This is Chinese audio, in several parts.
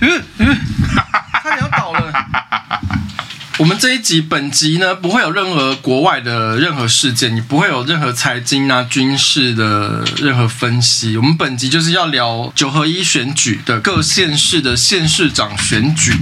嗯嗯，差点要倒了。我们这一集本集呢，不会有任何国外的任何事件，你不会有任何财经啊、军事的任何分析。我们本集就是要聊九合一选举的各县市的县市长选举。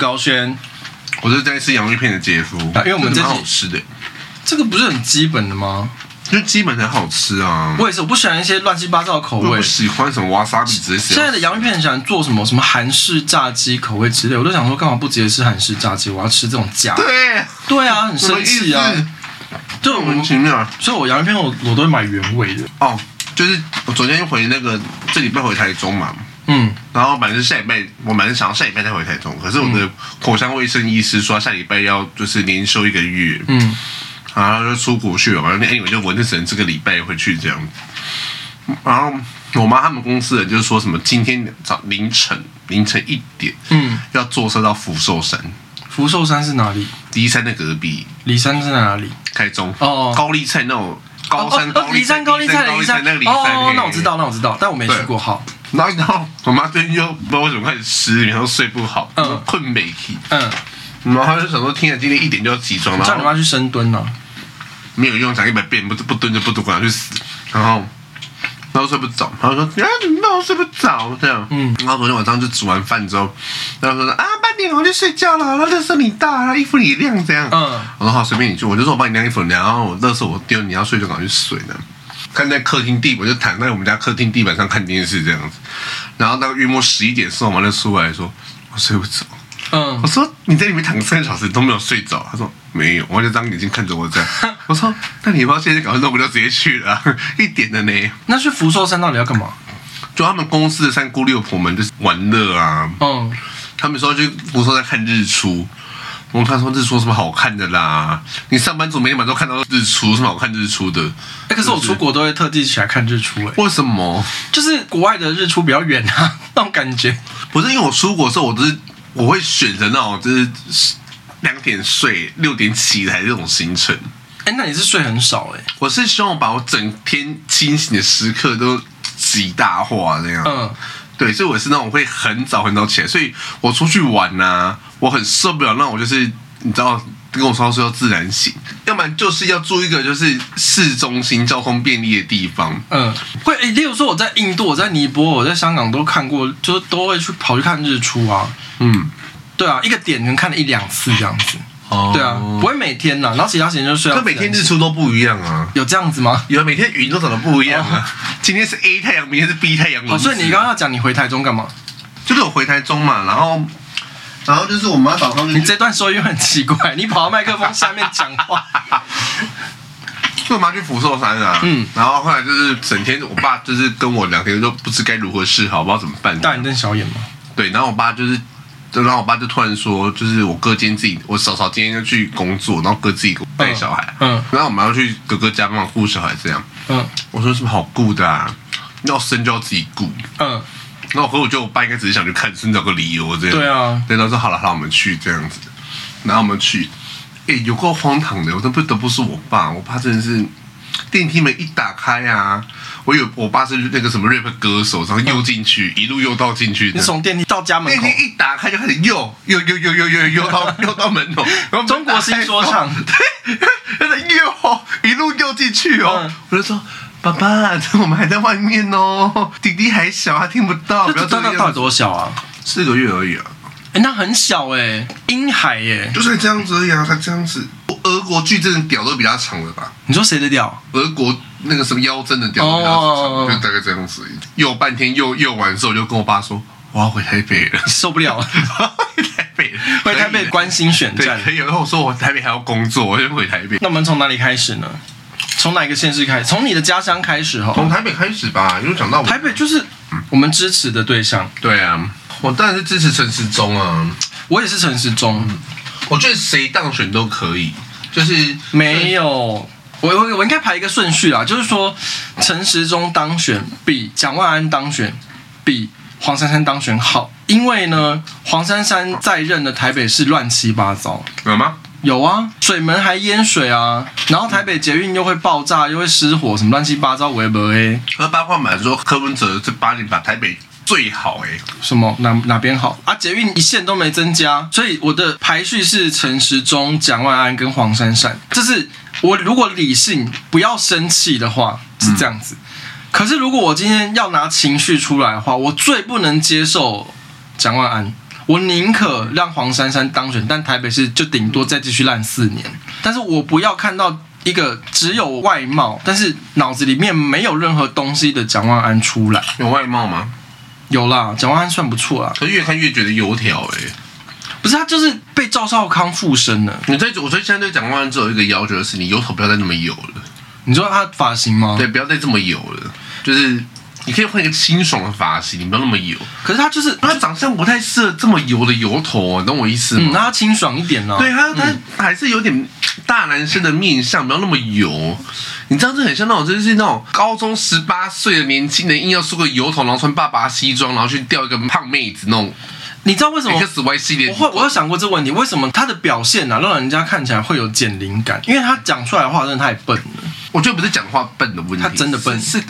高轩，我是在吃洋芋片的姐夫，因为我们这蛮好吃的。这个不是很基本的吗？就基本很好吃啊。我也是，我不喜欢一些乱七八糟的口味。我喜欢什么瓦萨比之类。现在的洋芋片很喜欢做什么什么韩式炸鸡口味之类，我都想说，干嘛不直接吃韩式炸鸡？我要吃这种夹。对对啊，很生气啊。就莫名其妙。所以我洋芋片我我都会买原味的。哦，就是我昨天回那个这礼拜回台中嘛。嗯，然后反正下礼拜，我蛮想要下礼拜再回台中，可是我的口腔卫生医师说下礼拜要就是连休一个月，嗯，然后就出国去了，反正哎，我就我就只能这个礼拜回去这样子。然后我妈他们公司人就说什么今天早凌晨凌晨一点，嗯，要坐车到福寿山。福寿山是哪里？骊山的隔壁。骊山是在哪里？开中哦，高丽菜那种高山高梨山高丽菜那个梨山哦，那我知道，那我知道，但我没去过。好。然后，然后我妈最近就不知道为什么开始失眠，然后睡不好，嗯，困没起，嗯，然后她就想说，听了今天一点就要起床，然后叫你妈去深蹲了，没有用，讲一百遍，不不蹲就不蹲，管她去死，然后，然后睡不着，然后说，啊，怎么办？我睡不着，这样，嗯，然后昨天晚上就煮完饭之后，然后说，啊，八点我就睡觉了，然后垃圾你大，然后衣服你晾，这样，嗯，我说好，随便你去，我就说我帮你晾衣服，然后我垃圾我丢，你要睡就赶快去睡呢。看在客厅地，我就躺在我们家客厅地板上看电视这样子，然后到约莫十一点的时候，就出来说：“我睡不着。”嗯，我说：“你在里面躺了三个小时都没有睡着。”他说：“没有。”我就张眼睛看着我这样。我说：“那你不要现在赶快弄，我就直接去了、啊。”一点的呢？那去福寿山到底要干嘛？就他们公司的三姑六婆们就是玩乐啊。嗯，他们说去福寿山看日出。我看说日出有什么好看的啦？你上班族每天晚上都看到日出，有什么好看日出的？哎、欸，可是我出国都会特地起来看日出、欸，哎，为什么？就是国外的日出比较远啊，那种感觉。不是因为我出国的时候，我都是我会选择那种就是两点睡六点起来这种行程。哎、欸，那你是睡很少哎、欸？我是希望把我整天清醒的时刻都极大化这样。嗯。对，所以我是那种会很早很早起来，所以我出去玩呐、啊，我很受不了那种就是你知道跟我说说要自然醒，要不然就是要住一个就是市中心交通便利的地方。嗯，会，例如说我在印度，我在尼泊尔，我在香港都看过，就是都会去跑去看日出啊。嗯，对啊，一个点能看了一两次这样子。哦，对啊，不会每天呐，然后其他时间就睡。可每天日出都不一样啊？有这样子吗？有，每天云都长得不一样啊。今天是 A 太阳，明天是 B 太阳。哦，所以你刚刚要讲你回台中干嘛？就是我回台中嘛，然后，然后就是我妈早上。你这段说又很奇怪，你跑到麦克风下面讲话。就我妈去福寿山啊，嗯，然后后来就是整天，我爸就是跟我两天都不知该如何是好，不知道怎么办。大眼瞪小眼嘛。对，然后我爸就是。然后我爸就突然说，就是我哥今天自己，我嫂嫂今天要去工作，然后哥自己带小孩，嗯，嗯，然后我们要去哥哥家帮忙顾小孩，这样，嗯，我说什么好顾的啊？要生就要自己顾，嗯，然后和我觉得我爸应该只是想去看，寻找个理由这样，对啊，对，他说好了，好，我们去这样子，然后我们去，哎，有够荒唐的，我都不得不说我爸，我爸真的是。电梯门一打开啊，我有我爸是那个什么 rap 歌手，然后又进去，一路又到进去。你从电梯到家门口，电梯一打开就开始又又又又又又又到 又到门口，中国新说唱，对，他在又一路又进去哦。我就说爸爸，我们还在外面哦，弟弟还小，他听不到。不要这到底多小啊？四个月而已啊。哎，那很小哎，婴孩耶，就是这样子而已啊，他这样子。俄国巨人的屌都比他长了吧？你说谁的屌？俄国那个什么妖真的屌都比较长，就大概这样子。又半天又又完之后，就跟我爸说我要回台北了，受不了了，回台北，回台北关心选战。可以，然后我说我台北还要工作，我就回台北。那我们从哪里开始呢？从哪一个县市开始？从你的家乡开始哈？从台北开始吧，因为讲到台北就是我们支持的对象。对啊，我当然是支持陈时中啊，我也是陈时中。我觉得谁当选都可以。就是没有，我我我应该排一个顺序啦，就是说陈时中当选比蒋万安当选比黄珊珊当选好，因为呢，黄珊珊在任的台北市乱七八糟，有吗？有啊，水门还淹水啊，然后台北捷运又会爆炸，又会失火，什么乱七八糟，我也不会。和八卦满说柯文哲这八年把台北最好哎、欸，什么哪哪边好啊？捷运一线都没增加，所以我的排序是陈时中、蒋万安跟黄珊珊。这是我如果理性不要生气的话是这样子，嗯、可是如果我今天要拿情绪出来的话，我最不能接受蒋万安。我宁可让黄珊珊当选，但台北市就顶多再继续烂四年。但是我不要看到一个只有外貌，但是脑子里面没有任何东西的蒋万安出来。有外貌吗？有啦，蒋万安算不错啦。可越看越觉得油条哎、欸，不是他就是被赵少康附身了。你在我觉得现在对蒋万安只有一个要求就是，你油头不要再那么油了。你知道他发型吗？对，不要再这么油了，就是。你可以换一个清爽的发型，你不要那么油。可是他就是他长相不太适合这么油的油头，你懂我意思吗？嗯，那他清爽一点呢、哦？对他，他还是有点大男生的面相，不要那么油。你知道这很像那种，就是那种高中十八岁的年轻人硬要梳个油头，然后穿爸爸西装，然后去钓一个胖妹子那种。你知道为什么？X Y 系列，我会我有想过这个问题，为什么他的表现呢、啊，让人家看起来会有减龄感？因为他讲出来的话真的太笨了。我觉得不是讲话笨的问题，他真的笨是。是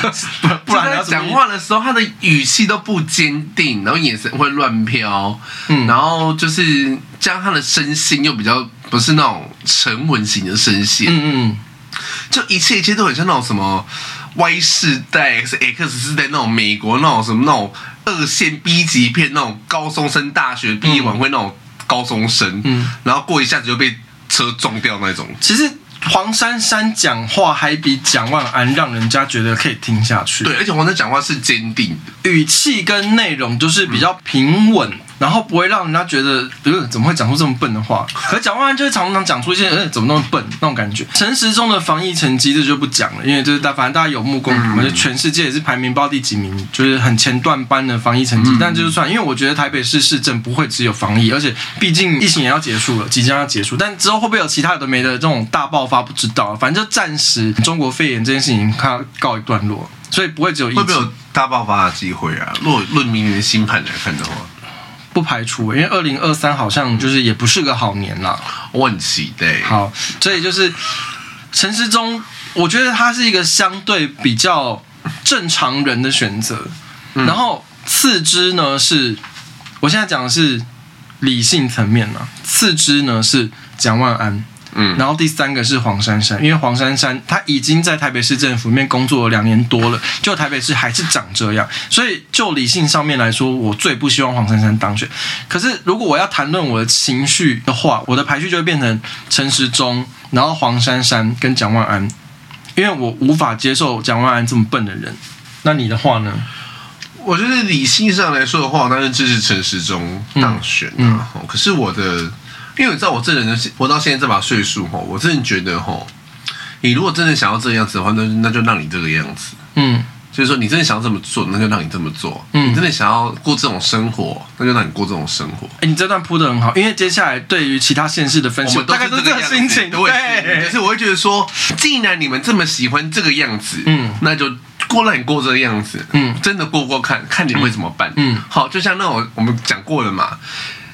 不然他讲话的时候，他的语气都不坚定，然后眼神会乱飘，嗯，然后就是将他的声线又比较不是那种沉稳型的声线，嗯嗯，就一切一切都很像那种什么 Y 世代是 X 世代那种美国那种什么那种二线 B 级片那种高中生大学毕业晚会那种高中生，嗯，然后过一下子就被车撞掉那种，其实。黄珊珊讲话还比蒋万安让人家觉得可以听下去。对，而且黄珊讲话是坚定的，语气跟内容都是比较平稳。嗯然后不会让人家觉得，呃，怎么会讲出这么笨的话？可是蒋万安就是常常讲出一些，呃，怎么那么笨那种感觉。陈时中的防疫成绩这就不讲了，因为就是大，反正大家有目共睹嘛，就全世界也是排名不知道第几名，就是很前段班的防疫成绩。但就是算，因为我觉得台北市市政不会只有防疫，而且毕竟疫情也要结束了，即将要结束。但之后会不会有其他有的没的这种大爆发，不知道。反正就暂时中国肺炎这件事情看告一段落，所以不会只有疫情。会不会有大爆发的机会啊？若论明年的新盘来看的话。不排除，因为二零二三好像就是也不是个好年啦。我很期待。好，所以就是陈时中，我觉得他是一个相对比较正常人的选择。嗯、然后次之呢是，我现在讲的是理性层面啦，次之呢是蒋万安。嗯，然后第三个是黄珊珊，因为黄珊珊她已经在台北市政府里面工作了两年多了，就台北市还是长这样，所以就理性上面来说，我最不希望黄珊珊当选。可是如果我要谈论我的情绪的话，我的排序就会变成陈时中，然后黄珊珊跟蒋万安，因为我无法接受蒋万安这么笨的人。那你的话呢？我觉得理性上来说的话，我当然支持陈时中当选啊。嗯嗯、可是我的。因为你知道我这人的活到现在这把岁数吼，我真的觉得吼，你如果真的想要这个样子的话，那那就让你这个样子。嗯，就是说你真的想要这么做，那就让你这么做。嗯，你真的想要过这种生活，那就让你过这种生活。哎、欸，你这段铺的很好，因为接下来对于其他县市的分析，大概都是这个心情。对，可是我会觉得说，既然你们这么喜欢这个样子，嗯，那就过让你过这个样子。嗯，真的过过看看你会怎么办。嗯，好，就像那种我们讲过了嘛。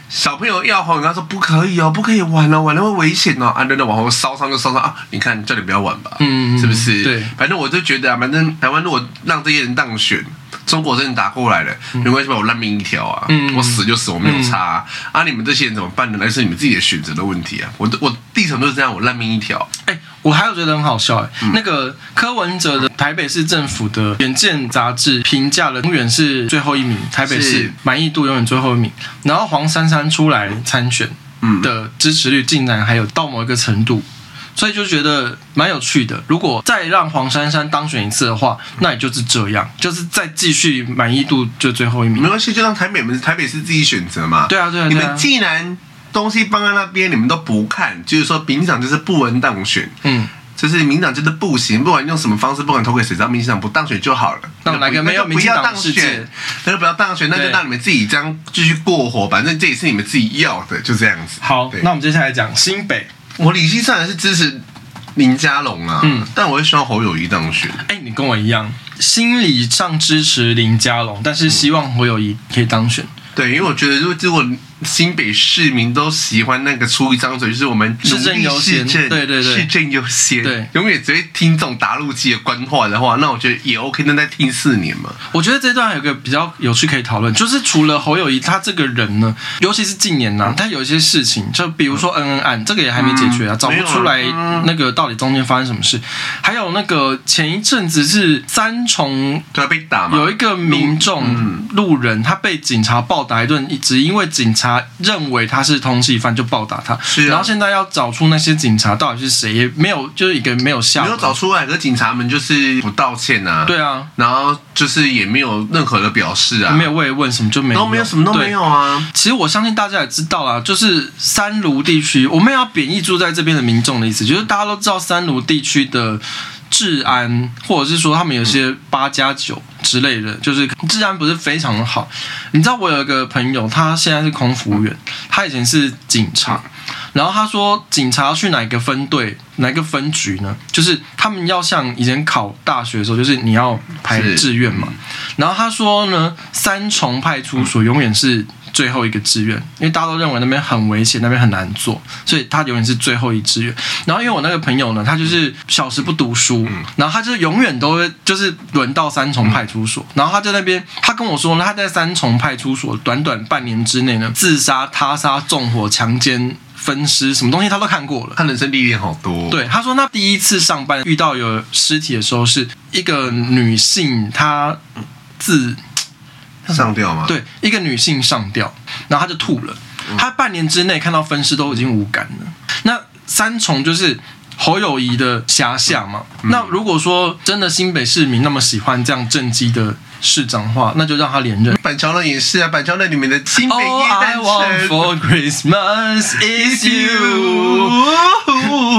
小朋友要哄，他说不可以哦，不可以玩哦，玩了会危险哦。啊，等等，往后烧伤就烧伤啊！你看，叫你不要玩吧，嗯，是不是？对，反正我就觉得啊，反正台湾如果让这些人当选。中国真的打过来了，没关系吧？我烂命一条啊！嗯、我死就死，我没有差啊！嗯、啊，你们这些人怎么办呢？那是你们自己的选择的问题啊！我我地层都是这样，我烂命一条。哎、欸，我还有觉得很好笑哎、那个柯文哲的台北市政府的远见杂志评价了永远是最后一名，台北市满意度永远最后一名。然后黄珊珊出来参选，的支持率竟然还有到某一个程度。所以就觉得蛮有趣的。如果再让黄珊珊当选一次的话，那也就是这样，就是再继续满意度就最后一名。没关系，就让台北们台北市自己选择嘛。对啊，对啊。你们既然东西放在那边，你们都不看，就是说民进党就是不能当选。嗯，就是民进党就是不行，不管用什么方式，不管投给谁，只要民进党不当选就好了。那哪个没有民进党当选？那就不要当选，那就让你们自己这样继续过活。反正这也是你们自己要的，就这样子。好，那我们接下来讲新北。我理性上还是支持林佳龙啊，嗯，但我会希望侯友谊当选。哎、欸，你跟我一样，心理上支持林佳龙，但是希望侯友谊可以当选。对，因为我觉得，如果如果新北市民都喜欢那个出一张嘴，就是我们市政优先，对对对，市政优先，对，永远只会听这种打路机的官话的话，那我觉得也 OK，那再听四年嘛。我觉得这段还有个比较有趣可以讨论，就是除了侯友谊他这个人呢，尤其是近年呐，他有一些事情，就比如说恩恩案，这个也还没解决啊，找不出来那个到底中间发生什么事。还有那个前一阵子是三重对被打嘛，有一个民众路人他被警察暴。打一顿，只因为警察认为他是通缉犯就暴打他，是啊，然后现在要找出那些警察到底是谁，也没有，就是一个没有下，没有找出来，可警察们就是不道歉啊，对啊，然后就是也没有任何的表示啊，没有慰问什么就没有，都没有什么都没有啊。其实我相信大家也知道啦，就是三卢地区，我们要贬义住在这边的民众的意思，就是大家都知道三卢地区的。治安，或者是说他们有些八加九之类的，就是治安不是非常的好。你知道我有一个朋友，他现在是空服务员，他以前是警察，然后他说警察要去哪个分队、哪个分局呢？就是他们要像以前考大学的时候，就是你要排志愿嘛。然后他说呢，三重派出所永远是。最后一个志愿，因为大家都认为那边很危险，那边很难做，所以他永远是最后一志愿。然后因为我那个朋友呢，他就是小时不读书，然后他就永远都会就是轮到三重派出所，然后他在那边，他跟我说呢，他在三重派出所短短半年之内呢，自杀、他杀、纵火、强奸、分尸，什么东西他都看过了，他人生历练好多。对，他说那第一次上班遇到有尸体的时候，是一个女性，她自。上吊吗？对，一个女性上吊，然后她就吐了。她半年之内看到分尸都已经无感了。那三重就是侯友谊的辖下嘛。那如果说真的新北市民那么喜欢这样政绩的市长的话，那就让他连任。板桥人也是啊，板桥人里面的新北耶诞城。All I want for Christmas is you。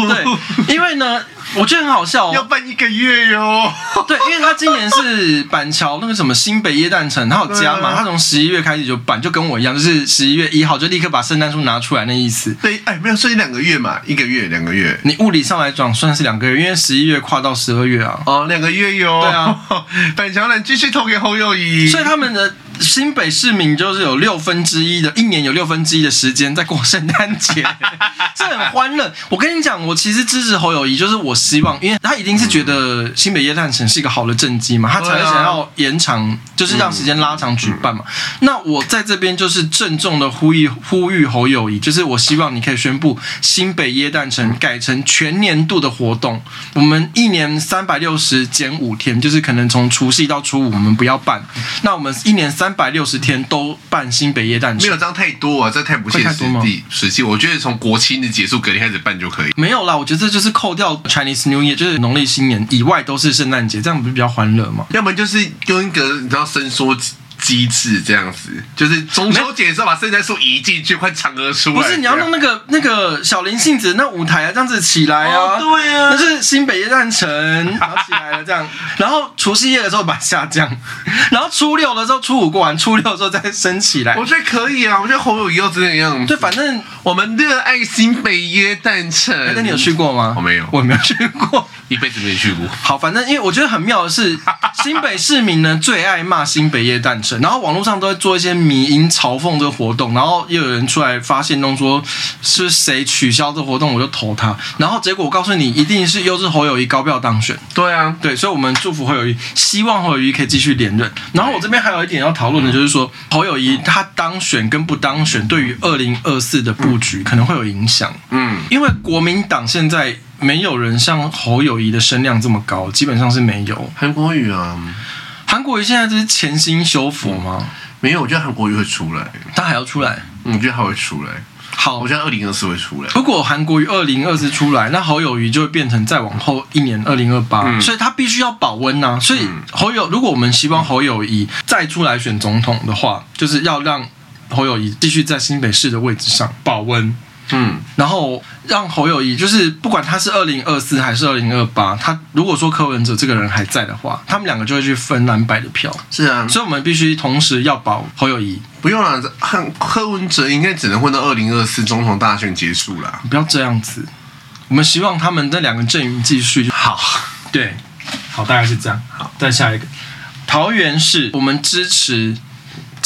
对，因为呢。我觉得很好笑哦，要办一个月哟。对，因为他今年是板桥那个什么新北耶诞城，他有加嘛，他从十一月开始就办，就跟我一样，就是十一月一号就立刻把圣诞树拿出来那意思。对，哎，没有，所以两个月嘛，一个月两个月。你物理上来讲算是两个月，因为十一月跨到十二月啊。哦，两个月哟。对啊，板桥人继续投给侯友宜。所以他们的。新北市民就是有六分之一的一年有六分之一的时间在过圣诞节，这很欢乐。我跟你讲，我其实支持侯友谊，就是我希望，因为他一定是觉得新北耶诞城是一个好的政绩嘛，他才会想要延长，就是让时间拉长举办嘛。那我在这边就是郑重的呼吁呼吁侯友谊，就是我希望你可以宣布新北耶诞城改成全年度的活动，我们一年三百六十减五天，就是可能从除夕到初五我们不要办，那我们一年三。三百六十天都办新北耶诞城，没有这样太多啊，这太不切实际。实际，我觉得从国庆的结束隔天开始办就可以。没有啦，我觉得这就是扣掉 Chinese New Year，就是农历新年以外都是圣诞节，这样不是比较欢乐吗？要不然就是用一个你知道伸缩机制这样子，就是中秋节的时候把圣诞树移进去，快嫦娥出来。不是你要弄那个那个小林杏子那舞台啊，这样子起来啊，哦、对啊，那是新北耶诞城，然后起来了这样，然后除夕夜的时候把它下降，然后初六的时候初五过完，初六的时候再升起来。我觉得可以啊，我觉得侯友宜要这样。对，反正我们热爱新北耶诞城。那你有去过吗？我没有，我没有去过，一辈子没去过。好，反正因为我觉得很妙的是，新北市民呢最爱骂新北耶诞城，然后网络上都。做一些迷因嘲讽这个活动，然后又有人出来发现，弄说是谁取消这个活动，我就投他。然后结果我告诉你，一定是又是侯友谊高票当选。对啊，对，所以我们祝福侯友谊，希望侯友谊可以继续连任。然后我这边还有一点要讨论的，就是说侯友谊他当选跟不当选，对于二零二四的布局可能会有影响。嗯，因为国民党现在没有人像侯友谊的声量这么高，基本上是没有。韩国语啊，韩国瑜现在这是潜心修佛吗？嗯没有，我觉得韩国瑜会出来，他还要出来。嗯，我觉得他会出来。好，我觉得二零二四会出来。如果韩国瑜二零二四出来，那侯友谊就会变成再往后一年二零二八，所以他必须要保温呐、啊。所以侯友，如果我们希望侯友谊再出来选总统的话，就是要让侯友谊继续在新北市的位置上保温。嗯，然后让侯友谊，就是不管他是二零二四还是二零二八，他如果说柯文哲这个人还在的话，他们两个就会去分蓝白的票。是啊，所以我们必须同时要保侯友谊。不用了，柯文哲应该只能混到二零二四总统大选结束了。不要这样子，我们希望他们这两个阵营继续好。对，好，大概是这样。好，再下一个，桃园市，我们支持。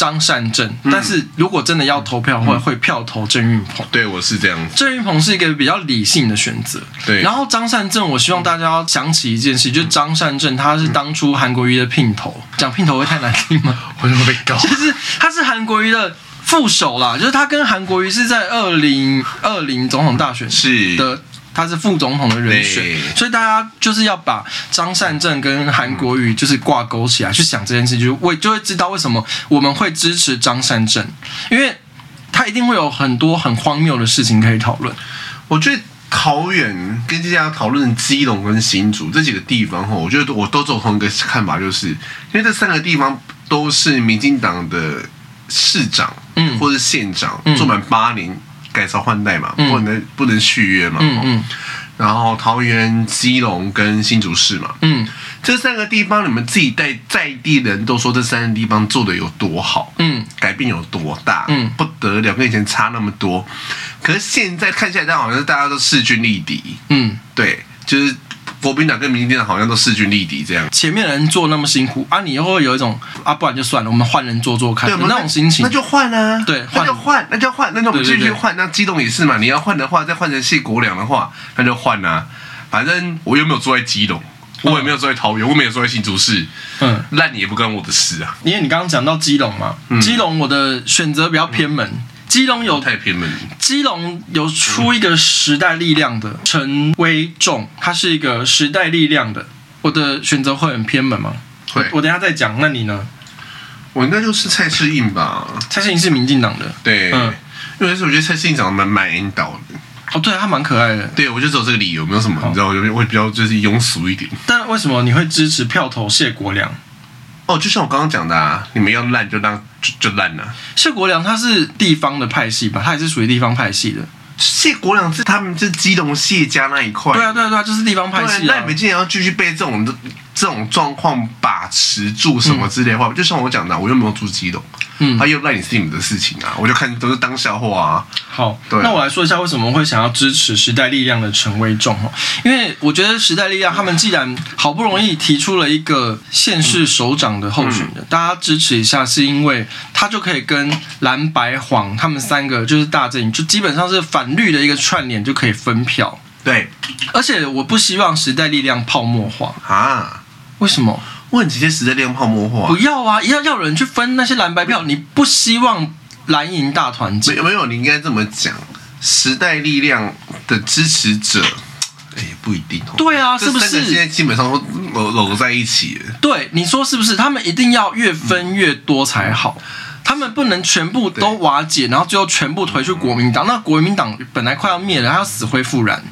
张善政，但是如果真的要投票，会会票投郑运鹏。对，我是这样。郑运鹏是一个比较理性的选择。对。然后张善政，我希望大家要想起一件事，就是张善政他是当初韩国瑜的姘头，讲姘头会太难听吗？为什么被告？就是他是韩国瑜的副手啦，就是他跟韩国瑜是在二零二零总统大选是的。他是副总统的人选，所以大家就是要把张善政跟韩国瑜就是挂钩起来去想这件事，就会就会知道为什么我们会支持张善政，因为他一定会有很多很荒谬的事情可以讨论。我觉得桃园跟接下来讨论基隆跟新竹这几个地方哈，我觉得我都走同一个看法，就是因为这三个地方都是民进党的市长，嗯，或者县长做满八年。改朝换代嘛，不能不能续约嘛。嗯嗯。然后桃园、基隆跟新竹市嘛。嗯。这三个地方，你们自己在在地人都说这三个地方做的有多好，嗯，改变有多大，嗯，不得了，跟以前差那么多。可是现在看起来，好像是大家都势均力敌。嗯，对，就是。国民党跟民进党好像都势均力敌这样，前面的人做那么辛苦啊，你又会有一种啊，不然就算了，我们换人做做看，对，那种心情，那就换啊，对，那就换，那就换，那就我们继续换。那基隆也是嘛，你要换的话，再换成谢国梁的话，那就换啊。反正我又没有住在基隆，我也没有住在桃园，我没有住在新竹市，嗯，烂你也不关我的事啊。因为你刚刚讲到基隆嘛，基隆我的选择比较偏门。嗯基隆有太偏门。基隆有出一个时代力量的陈威仲，他是一个时代力量的。我的选择会很偏门吗？会。我等下再讲。那你呢？我应该就是蔡世应吧。蔡世应是民进党的。对。嗯。因为是我觉得蔡世应长得蛮蛮引导的。哦，对，他蛮可爱的。对，我就只有这个理由，没有什么，你知道，我会比较就是庸俗一点。但为什么你会支持票投谢国梁？哦，就像我刚刚讲的啊，你们要烂就当就就烂了。谢国梁他是地方的派系吧？他也是属于地方派系的。谢国梁是他们是基隆谢家那一块。对啊，对啊，对啊，就是地方派系。那你们竟然要继续被这种这种状况把持住什么之类的话，嗯、就像我讲的，我又没有住基隆，嗯，他又赖你是你们的事情啊，我就看都是当笑话啊。好，对，那我来说一下为什么会想要支持时代力量的陈威仲哈，因为我觉得时代力量他们既然好不容易提出了一个县市首长的候选人，嗯、大家支持一下，是因为他就可以跟蓝白黄他们三个就是大阵营，就基本上是反绿的一个串联，就可以分票。对，而且我不希望时代力量泡沫化啊。为什么？我很直接时代力量泡沫化？不要啊！要要有人去分那些蓝白票，你不希望蓝营大团结？没有没有，你应该这么讲。时代力量的支持者，哎，不一定哦。对啊，是不是？现在基本上都搂搂在一起了。对，你说是不是？他们一定要越分越多才好，嗯、他们不能全部都瓦解，然后最后全部推去国民党。嗯、那国民党本来快要灭了，他要死灰复燃。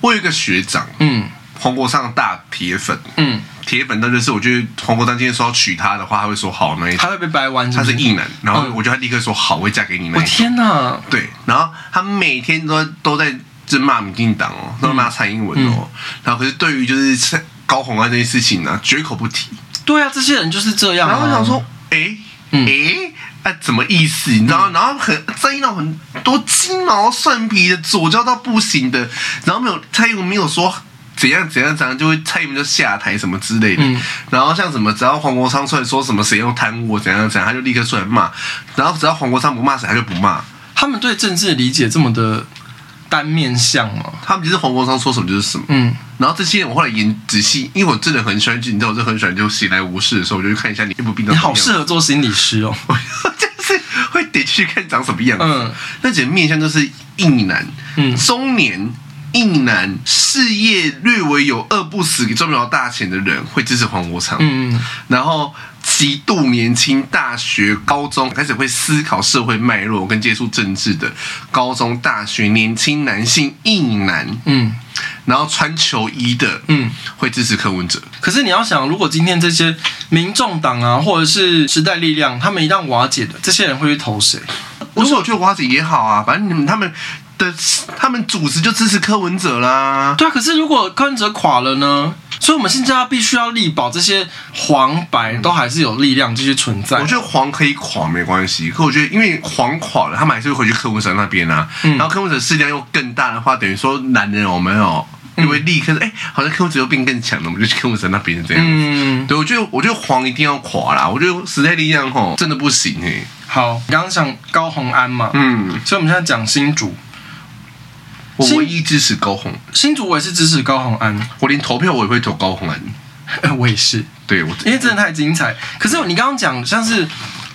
我有一个学长，嗯。黄国昌大铁粉，嗯，铁粉，但就是我觉得黄国昌今天说要娶她的话，他会说好那一，他会被掰弯，他是异男，然后我觉得他立刻说好，我会嫁给你那。我天哪，对，然后他每天都都在就骂民进党哦，都骂蔡英文哦，然后可是对于就是高虹安这件事情呢，绝口不提。对啊，这些人就是这样。然后我想说，哎，哎，哎，怎么意思？你知道？然后很在意到很多鸡毛蒜皮的左交到不行的，然后没有蔡英文没有说。怎样怎样怎样就会蔡英文就下台什么之类的，嗯、然后像什么只要黄国昌出来说什么谁又贪污怎样怎样，他就立刻出来骂，然后只要黄国昌不骂谁，他就不骂。他们对政治的理解这么的单面向吗？他们就是黄国昌说什么就是什么。嗯，然后这些人我后来研仔细，因为我真的很喜欢，你知道我就很喜欢就闲来无事的时候，我就去看一下你部病。你好适合做心理师哦，就是会得去看长什么样子。嗯，那几个面相都是硬男，嗯，中年。硬男事业略微有饿不死给赚不了大钱的人会支持黄国昌，嗯，然后极度年轻，大学、高中开始会思考社会脉络跟接触政治的高中、大学年轻男性硬男，嗯，然后穿球衣的，嗯，会支持柯文哲。可是你要想，如果今天这些民众党啊，或者是时代力量，他们一旦瓦解的，这些人会去投谁？不是我觉得瓦解也好啊，反正你们他们。的他们组织就支持柯文哲啦。对啊，可是如果柯文哲垮了呢？所以我们现在要必须要力保这些黄白都还是有力量继续存在。我觉得黄可以垮没关系，可我觉得因为黄垮了，他们还是会回去柯文哲那边啊。嗯、然后柯文哲势量又更大的话，等于说男人有没有？因为立刻哎、欸，好像柯文哲又变更强了，我们就去柯文哲那边这样。嗯，对，我觉得我觉得黄一定要垮啦，我觉得时代力量吼真的不行哎、欸。好，你刚刚讲高红安嘛，嗯，所以我们现在讲新竹。我唯一支持高红，新竹我也是支持高红安，我连投票我也会投高红安，我也是，对，我因为真的太精彩。可是你刚刚讲像是。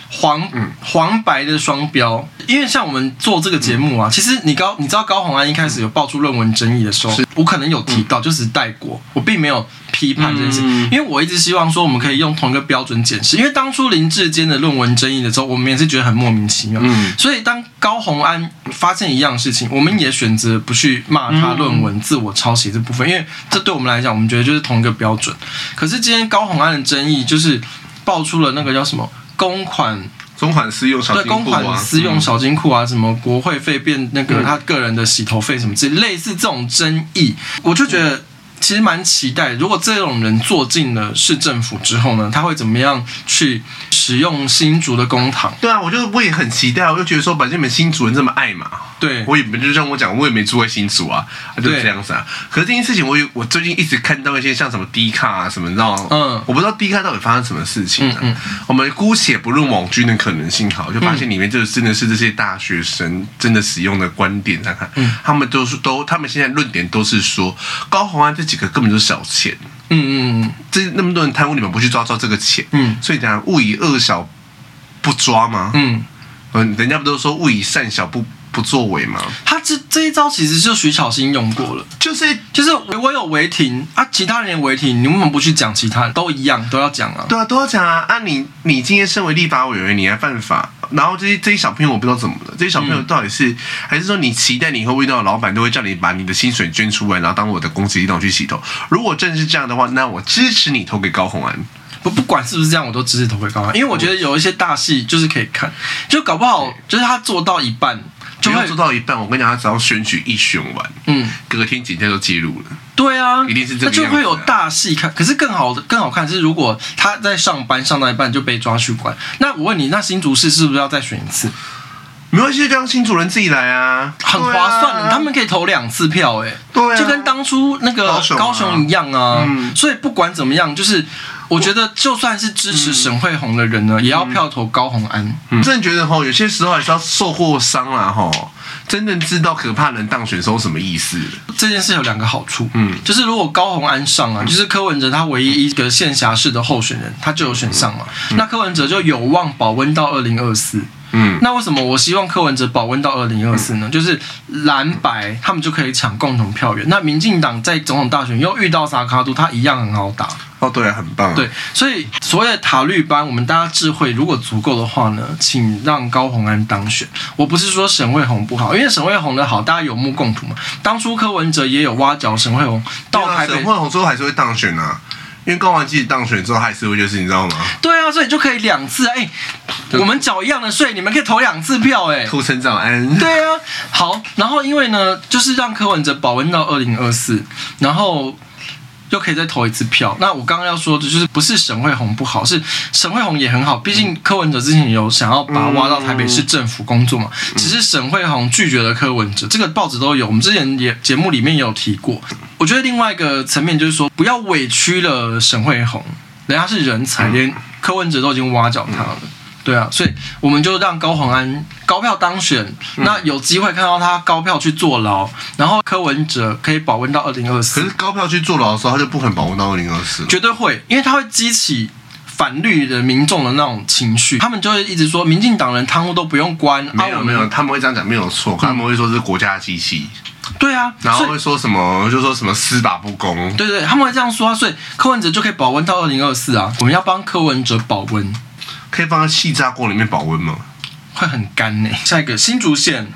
黄黄白的双标，因为像我们做这个节目啊，其实你高你知道高红安一开始有爆出论文争议的时候，我可能有提到，就是带过，我并没有批判这件事，因为我一直希望说我们可以用同一个标准检视，因为当初林志坚的论文争议的时候，我们也是觉得很莫名其妙，所以当高虹安发现一样事情，我们也选择不去骂他论文自我抄袭这部分，因为这对我们来讲，我们觉得就是同一个标准。可是今天高虹安的争议就是爆出了那个叫什么？公款、公款私用小金库啊，对，公款私用小金库啊，什么国会费变那个他个人的洗头费什么之类，类似这种争议，我就觉得。其实蛮期待，如果这种人坐进了市政府之后呢，他会怎么样去使用新竹的公堂？对啊，我就我也很期待，我就觉得说，反正你们新竹人这么爱嘛，对，我也没就像我讲，我也没住在新竹啊，就这样子啊。可是这件事情，我我最近一直看到一些像什么低卡啊什么，你知道吗？嗯，我不知道低卡到底发生什么事情啊。嗯，嗯，我们姑且不论网军的可能性好，就发现里面这个真的是这些大学生真的使用的观点看看，嗯，他们都是都，他们现在论点都是说高宏安这几个根本就是小钱，嗯嗯嗯，这那么多人贪污，你们不去抓抓这个钱，嗯，所以讲勿以恶小不抓吗？嗯嗯，人家不都说勿以善小不不作为吗？他这这一招其实就徐巧芯用过了，就是就是我有违停啊，其他人违停，你为什么不去讲？其他人都一样，都要讲啊，对啊，都要讲啊。啊你，你你今天身为立法委员，你还犯法？然后这些这些小朋友我不知道怎么了，这些小朋友到底是、嗯、还是说你期待你以后遇到的老板都会叫你把你的薪水捐出来，然后当我的公积金去洗头？如果真是这样的话，那我支持你投给高红安。不不管是不是这样，我都支持投给高红安，因为我觉得有一些大戏就是可以看，就搞不好就是他做到一半。就会做到一半，我跟你讲，他只要选举一选完，嗯，隔天警察就介入了。对啊，一定是这样，那就会有大戏看。可是更好的、更好看是，如果他在上班上到一半就被抓去关，那我问你，那新竹市是不是要再选一次？没关系，就让新主人自己来啊，很划算的，啊、他们可以投两次票，哎，对、啊，就跟当初那个高雄一样啊。嗯、所以不管怎么样，就是。我觉得就算是支持沈慧虹的人呢，嗯、也要票投高红安。嗯，真的觉得哈，有些时候还是要受过伤啦哈，真正知道可怕人当选是什么意思。这件事有两个好处，嗯，就是如果高红安上啊，就是柯文哲他唯一一个县辖市的候选人，他就有选上嘛，嗯、那柯文哲就有望保温到二零二四。嗯，那为什么我希望柯文哲保温到二零二四呢？就是蓝白他们就可以抢共同票源。那民进党在总统大选又遇到萨卡都，他一样很好打。哦，对啊，很棒啊。对，所以所谓的塔绿班，我们大家智慧如果足够的话呢，请让高虹安当选。我不是说沈惠虹不好，因为沈惠虹的好，大家有目共睹嘛。当初柯文哲也有挖角沈惠虹到台北，沈惠虹最后还是会当选啊。因为高虹安即使当选之后，还是会就是你知道吗？对啊，所以就可以两次哎，我们缴一样的税，你们可以投两次票哎。土城早安。对啊，好，然后因为呢，就是让柯文哲保温到二零二四，然后。就可以再投一次票。那我刚刚要说的就是，不是沈慧红不好，是沈慧红也很好。毕竟柯文哲之前有想要把他挖到台北市政府工作嘛，只是沈慧红拒绝了柯文哲。这个报纸都有，我们之前也节目里面也有提过。我觉得另外一个层面就是说，不要委屈了沈慧红，人家是人才，连柯文哲都已经挖角他了。对啊，所以我们就让高虹安高票当选，嗯、那有机会看到他高票去坐牢，然后柯文哲可以保温到二零二四。可是高票去坐牢的时候，他就不可能保温到二零二四。绝对会，因为他会激起反绿的民众的那种情绪，他们就会一直说民进党人贪污都不用关。没有没有，他们会这样讲没有错，他们会说是国家的机器。对啊，然后会说什么就说什么司法不公。對，对对，他们会这样说啊，所以柯文哲就可以保温到二零二四啊。我们要帮柯文哲保温。可以放在气炸锅里面保温吗？会很干呢。下一个新竹县，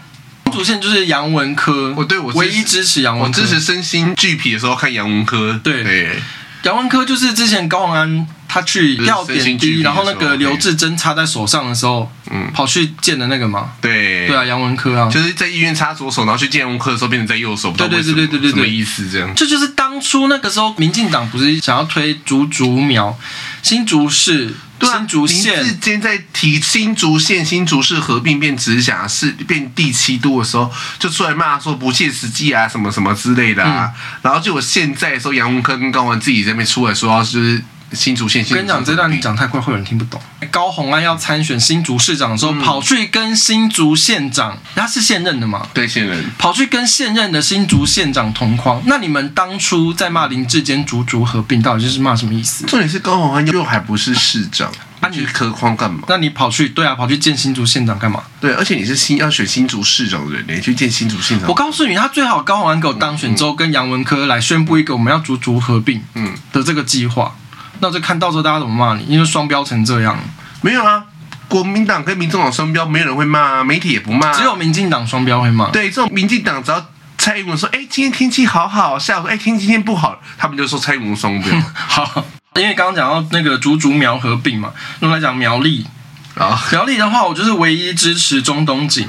新竹县就是杨文科。我对我唯一支持杨文科，我支持身心俱疲的时候看杨文科。对对，杨文科就是之前高宏安他去吊点滴，然后那个刘志珍插在手上的时候，嗯，跑去见的那个嘛。对对啊，杨文科啊，就是在医院插左手，然后去见杨文科的时候变成在右手，对对对对对对，什么意思？这样，这就是当初那个时候，民进党不是想要推竹竹苗新竹市。新竹县林智坚在提新竹县、新竹市合并变直辖市、变第七都的时候，就出来骂说不切实际啊，什么什么之类的啊。嗯、然后就我现在说，杨文科跟高文自己在那边出来说，就是新竹县。我跟你讲，这段你讲太快，会有人听不懂。高红安要参选新竹市长的时候，嗯、跑去跟新竹县长，他是现任的嘛？对，现任。跑去跟现任的新竹县长同框。那你们当初在骂林志坚竹竹合并，到底就是骂什么意思？重点是高虹安又还不是市长。那你科框干嘛？那你跑去对啊，跑去见新竹县长干嘛？对，而且你是新要选新竹市长的人，你去见新竹县长。我告诉你，他最好高宏安给我当选之后，跟杨文科来宣布一个我们要竹竹合并嗯的这个计划。那我就看到时候大家怎么骂你，因为双标成这样。没有啊，国民党跟民众党双标，没有人会骂啊，媒体也不骂，只有民进党双标会骂。对，这种民进党只要蔡英文说，哎，今天天气好好，下午说，哎，天气今天不好，他们就说蔡英文双标。好。因为刚刚讲到那个竹竹苗合并嘛，那么来讲苗栗啊，苗栗的话，我就是唯一支持中东锦。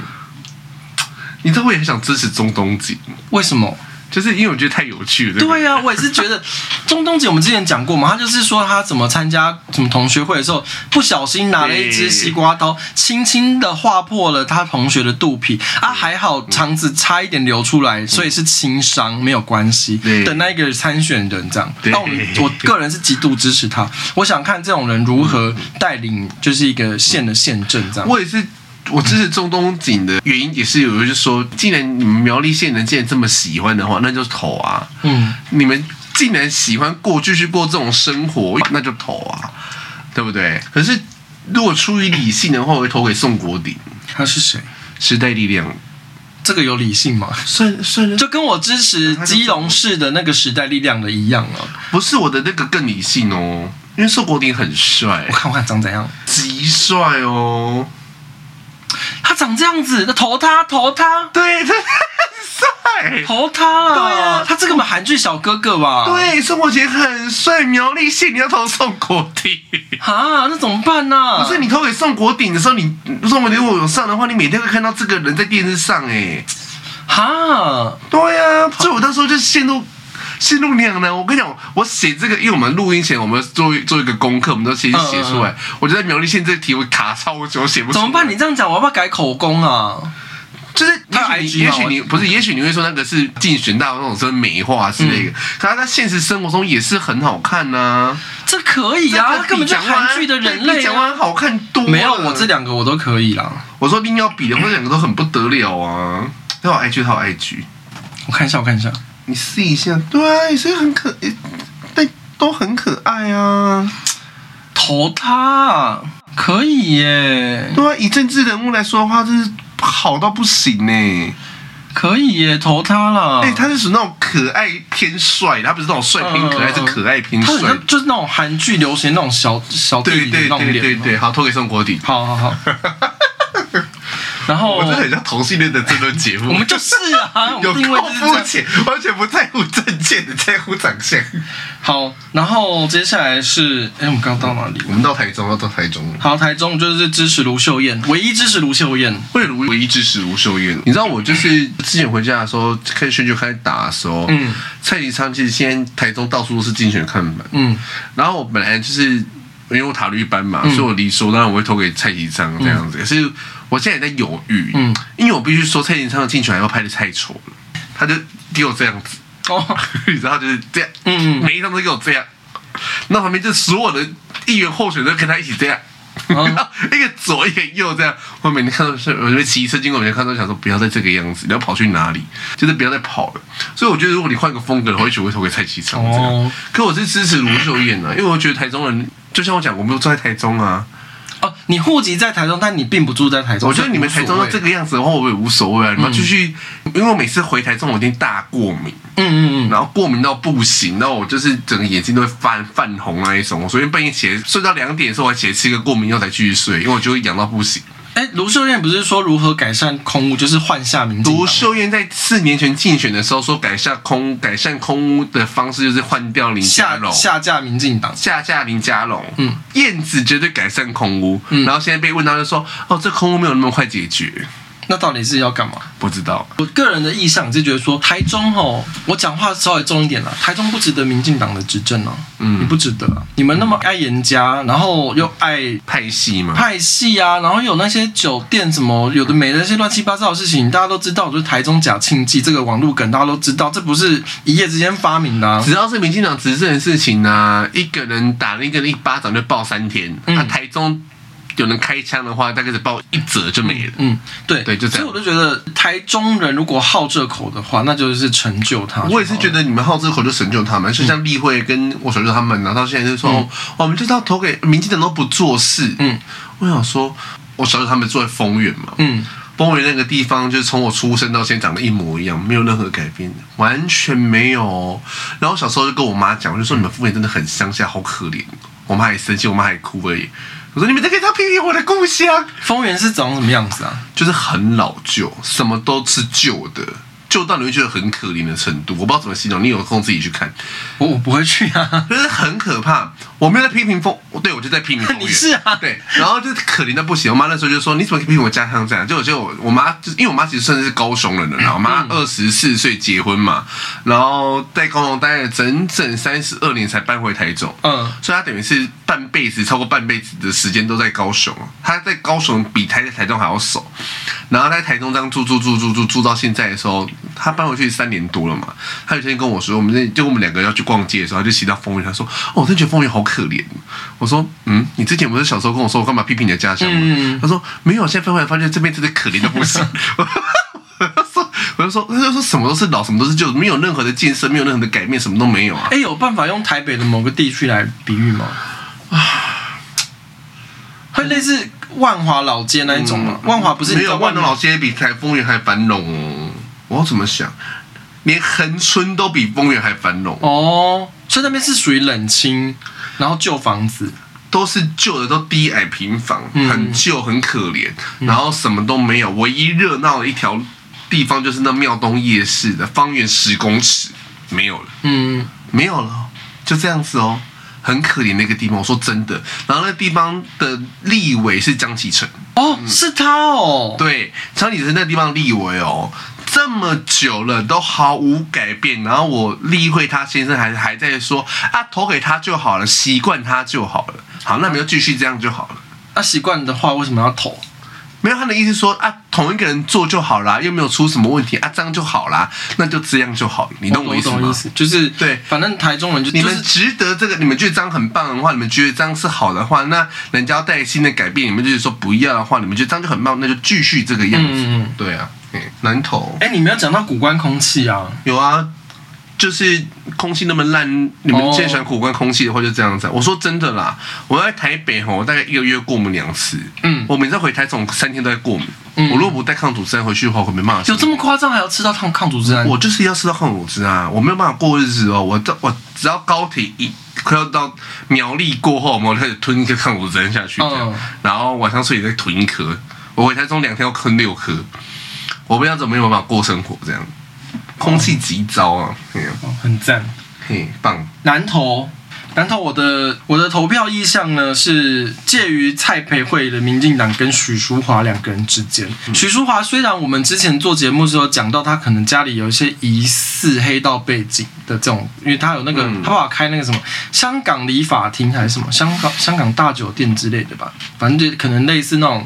你知道我也很想支持中东锦，为什么？就是因为我觉得太有趣了。对呀、啊，我也是觉得 中东姐，我们之前讲过嘛，他就是说他怎么参加什么同学会的时候，不小心拿了一只西瓜刀，轻轻的划破了他同学的肚皮啊，还好肠子差一点流出来，所以是轻伤，没有关系。的那一个参选人这样，那我们我个人是极度支持他，我想看这种人如何带领，就是一个县的县政这样。我也是。我支持中东锦的原因也是有人就说，既然你们苗栗县人既然这么喜欢的话，那就投啊。嗯，你们既然喜欢过，继续过这种生活，那就投啊，对不对？可是如果出于理性的话，我会投给宋国鼎。他是谁？时代力量。这个有理性吗？算算，就跟我支持基隆市的那个时代力量的一样啊。不是我的那个更理性哦，因为宋国鼎很帅。我看我看长怎样？极帅哦。他长这样子，那投他投他，对，他很帅，投他了。对啊，他这个嘛韩剧小哥哥吧？对，宋国杰很帅，苗栗县你要投宋国鼎啊？那怎么办呢、啊？不是你投给宋国鼎的时候，你宋国鼎如果有上的话，你每天会看到这个人在电视上哎，哈，对呀、啊，所以我那时候就陷入。陷入两难，我跟你讲，我写这个，因为我们录音前我们做做一个功课，我们都先写出来。嗯嗯、我觉得苗栗县这个题我卡超久，写不出来。怎么办？你这样讲，我要不要改口供啊？就是也许你，也许你不是，也许你会说那个是竞选到那种什么美化之类的，嗯、可是他在现实生活中也是很好看呐、啊。这可以啊，他根本就韩剧的人类、啊，比蒋万安好看多了。没有，我这两个我都可以啦。我说硬要比的话，这两个都很不得了啊。他有 IG，他有 IG，我看一下，我看一下。你试一下，对，所以很可，对，都很可爱啊。投他可以耶，对啊，以政治人物来说的话，真是好到不行呢。可以耶，投他了。哎、欸，他是属于那种可爱偏帅，他不是那种帅偏可爱，呃、是可爱偏帅。他就是那种韩剧流行那种小小弟弟那种脸。对对对对对，好，投给宋国鼎。好好好。然后我真的很像同性恋的这个节目，我们就是啊，有够肤浅，完全不在乎政见，只在乎长相。好，然后接下来是，哎，我们刚到哪里？我们到台中，要到台中。好，台中就是支持卢秀燕，唯一支持卢秀燕，为卢唯一支持卢秀燕。你知道我就是之前回家的时候，开选举开始打的时候，嗯，蔡其昌其实现在台中到处都是竞选看板，嗯，然后我本来就是。因为我塔绿班嘛，嗯、所以我理所当然我会投给蔡其昌这样子。可、嗯、是我现在也在犹豫，嗯，因为我必须说蔡其昌的竞选还要拍的太丑了，他就给我这样子，哦，然后就是这样，嗯，每一张都给我这样，那旁边就所有的议员候选人跟他一起这样，哦、然 后一个左一个右这样。我每天看到是，我就骑车经过，每天看到想说不要再这个样子，你要跑去哪里？就是不要再跑了。所以我觉得如果你换个风格的话，我也许会投给蔡其昌这样。哦、可我是支持卢秀燕啊，因为我觉得台中人。就像我讲，我没有住在台中啊。哦，你户籍在台中，但你并不住在台中。我觉得你们台中都这个样子的话，我也无所谓啊。嗯、你们继续，因为我每次回台中，我一定大过敏。嗯嗯嗯。然后过敏到不行，然后我就是整个眼睛都会泛泛红那一种。我昨天半夜起来睡到两点的时候，我还起来吃个过敏药才继续睡，因为我就会痒到不行。哎，卢秀燕不是说如何改善空屋，就是换下民进党。卢秀燕在四年前竞选的时候说，改善空改善空屋的方式就是换掉林家龙，下架民进党，下架林家龙。嗯，燕子绝对改善空屋。嗯，然后现在被问到就说，哦，这空屋没有那么快解决。那到底是要干嘛？不知道。我个人的意向就觉得说，台中哦，我讲话稍微重一点了。台中不值得民进党的执政哦，嗯，你不值得啊。你们那么爱严家，然后又爱派系嘛，派系啊，然后有那些酒店什么有的没的那些乱七八糟的事情，大家都知道。就是台中假庆记这个网络梗，大家都知道，这不是一夜之间发明的。啊。只要是民进党执政的事情呢，啊，一个人打另一个人一巴掌就爆三天。嗯，啊，台中。有人开枪的话，大概是报一折就没了。嗯，对对，就这样。所以我就觉得台中人如果好这口的话，那就是成就他。我也是觉得你们好这口就成就他们，就像立会跟我小舅他们，拿到现在就说，嗯、我们就是要投给民进党都不做事。嗯，我想说，我小舅他们住在丰原嘛。嗯，丰原那个地方就是从我出生到现在长得一模一样，没有任何改变，完全没有。然后小时候就跟我妈讲，我就说你们丰原真的很乡下，好可怜。我妈还生气，我妈还哭而已。我说你们在给他批评我的故乡。丰原是长什么样子啊？就是很老旧，什么都是旧的。旧到你会觉得很可怜的程度，我不知道怎么形容。你有空自己去看。我我不会去啊，就是很可怕。我没有在批评风，对我就在批评丰原。你是啊？对，然后就是可怜的不行。我妈那时候就说：“你怎么批评我家乡这样？”就就我我妈就因为我妈其实算是高雄人了，然后我妈二十四岁结婚嘛，然后在高雄待了整整三十二年才搬回台中。嗯，所以她等于是半辈子，超过半辈子的时间都在高雄。她在高雄比台在台中还要熟。然后在台中这样住住住住住住到现在的时候。她搬回去三年多了嘛，她有一天跟我说，我们那就我们两个要去逛街的时候，她就骑到丰原，他说：“哦，我真觉得丰原好可怜。”我说：“嗯，你之前不是小时候跟我说，我干嘛批评你的家乡吗？”嗯、他说：“没有，现在翻回来发现这边真的可怜的不行。”我说：“我就说，他就说什么都是老，什么都是旧，没有任何的建设，没有任何的改变，什么都没有啊。”哎，有办法用台北的某个地区来比喻吗？啊，会类似万华老街那一种吗？嗯、万华不是没有万华老街比台丰原还繁荣哦。我要怎么想？连恒春都比丰原还繁荣哦，所以那边是属于冷清，然后旧房子都是旧的，都低矮平房，很旧很可怜，然后什么都没有。唯一热闹的一条地方就是那庙东夜市的，方圆十公尺没有了，嗯，没有了，就这样子哦，很可怜那个地方。我说真的，然后那地方的立委是江启臣哦，是他哦，对，江启臣那地方立委哦。这么久了都毫无改变，然后我立会他先生还还在说啊，投给他就好了，习惯他就好了。好，那没有继续这样就好了。那、习惯的话，为什么要投？没有他的意思说啊，同一个人做就好啦，又没有出什么问题啊，这样就好啦，那就这样就好了。你懂我意思吗？意思就是对，反正台中人就你们值得这个，你们觉得这样很棒的话，你们觉得这样是好的话，那人家要带新的改变，你们就是说不要的话，你们觉得这样就很棒，那就继续这个样子。嗯嗯，对啊。南投，哎、欸，你没有讲到古关空气啊？有啊，就是空气那么烂，你们既然喜欢苦关空气的话，就这样子。我说真的啦，我在台北吼，我大概一个月过敏两次。嗯，我每次回台中三天都在过敏。嗯，我如果不带抗组织胺回去的话，我没办法。有这么夸张？还要吃到抗抗组织胺？我就是要吃到抗组织胺，我没有办法过日子哦。我这我只要高铁一快要到苗栗过后，我开始吞一颗抗组织胺下去，这样，嗯、然后晚上睡也再吞一颗。我回台中两天要吞六颗。我不知道怎么没有办法过生活，这样空气极糟啊！哦，很赞，嘿，棒。南投，南投，我的我的投票意向呢是介于蔡培慧的民进党跟许淑华两个人之间。嗯、许淑华虽然我们之前做节目的时候讲到他可能家里有一些疑似黑道背景的这种，因为他有那个、嗯、他爸爸开那个什么香港理发厅还是什么香港香港大酒店之类的吧，反正就可能类似那种。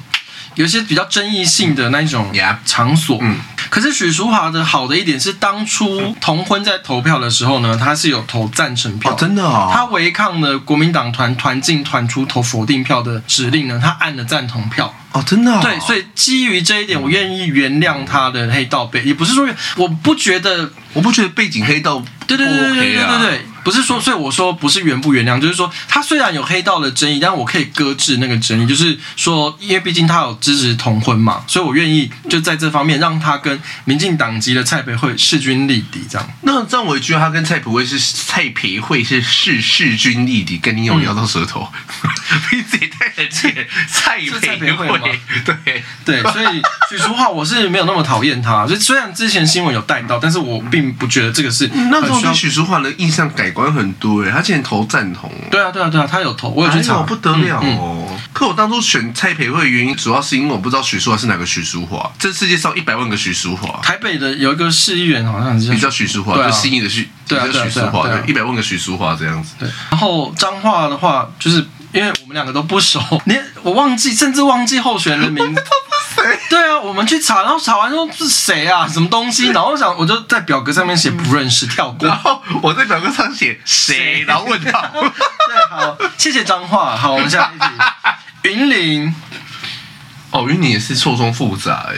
有些比较争议性的那一种场所，嗯，可是许淑华的好的一点是，当初同婚在投票的时候呢，他是有投赞成票，真的啊，他违抗了国民党团团进团出投否定票的指令呢，他按了赞同票，哦，真的，对，所以基于这一点，我愿意原谅他的黑道背，也不是说我不觉得，我不觉得背景黑道，对对对对对对对。不是说，所以我说不是原不原谅，就是说他虽然有黑道的争议，但我可以搁置那个争议。就是说，因为毕竟他有支持同婚嘛，所以我愿意就在这方面让他跟民进党籍的蔡培慧势均力敌。这样，那这样我觉得他跟蔡培慧是蔡培慧是势势均力敌，跟你有咬到舌头。嗯名字也太亲切，蔡培慧吗？对 对，所以许淑华我是没有那么讨厌他，就虽然之前新闻有带到，但是我并不觉得这个是那时候对许淑华的印象改观很多哎，他竟然投赞同，对啊对啊对啊，他有投，我有去查，不得了哦。可我当初选蔡培慧的原因，主要是因为我不知道许淑华是哪个许淑华，这世界上一百万个许淑华，台北的有一个市议员好像是叫许淑华，就新义的许，对啊许淑华，对，一百万个许淑华这样子。对，然后彰化的话就是。因为我们两个都不熟，连我忘记，甚至忘记候选人的名字。对啊，我们去查，然后查完说是谁啊？什么东西？然后我想，我就在表格上面写不认识，跳过。然后我在表格上写谁，然后问他。对，好，谢谢彰化。好，我们下一题。云林，哦，云林也是错综复杂哎。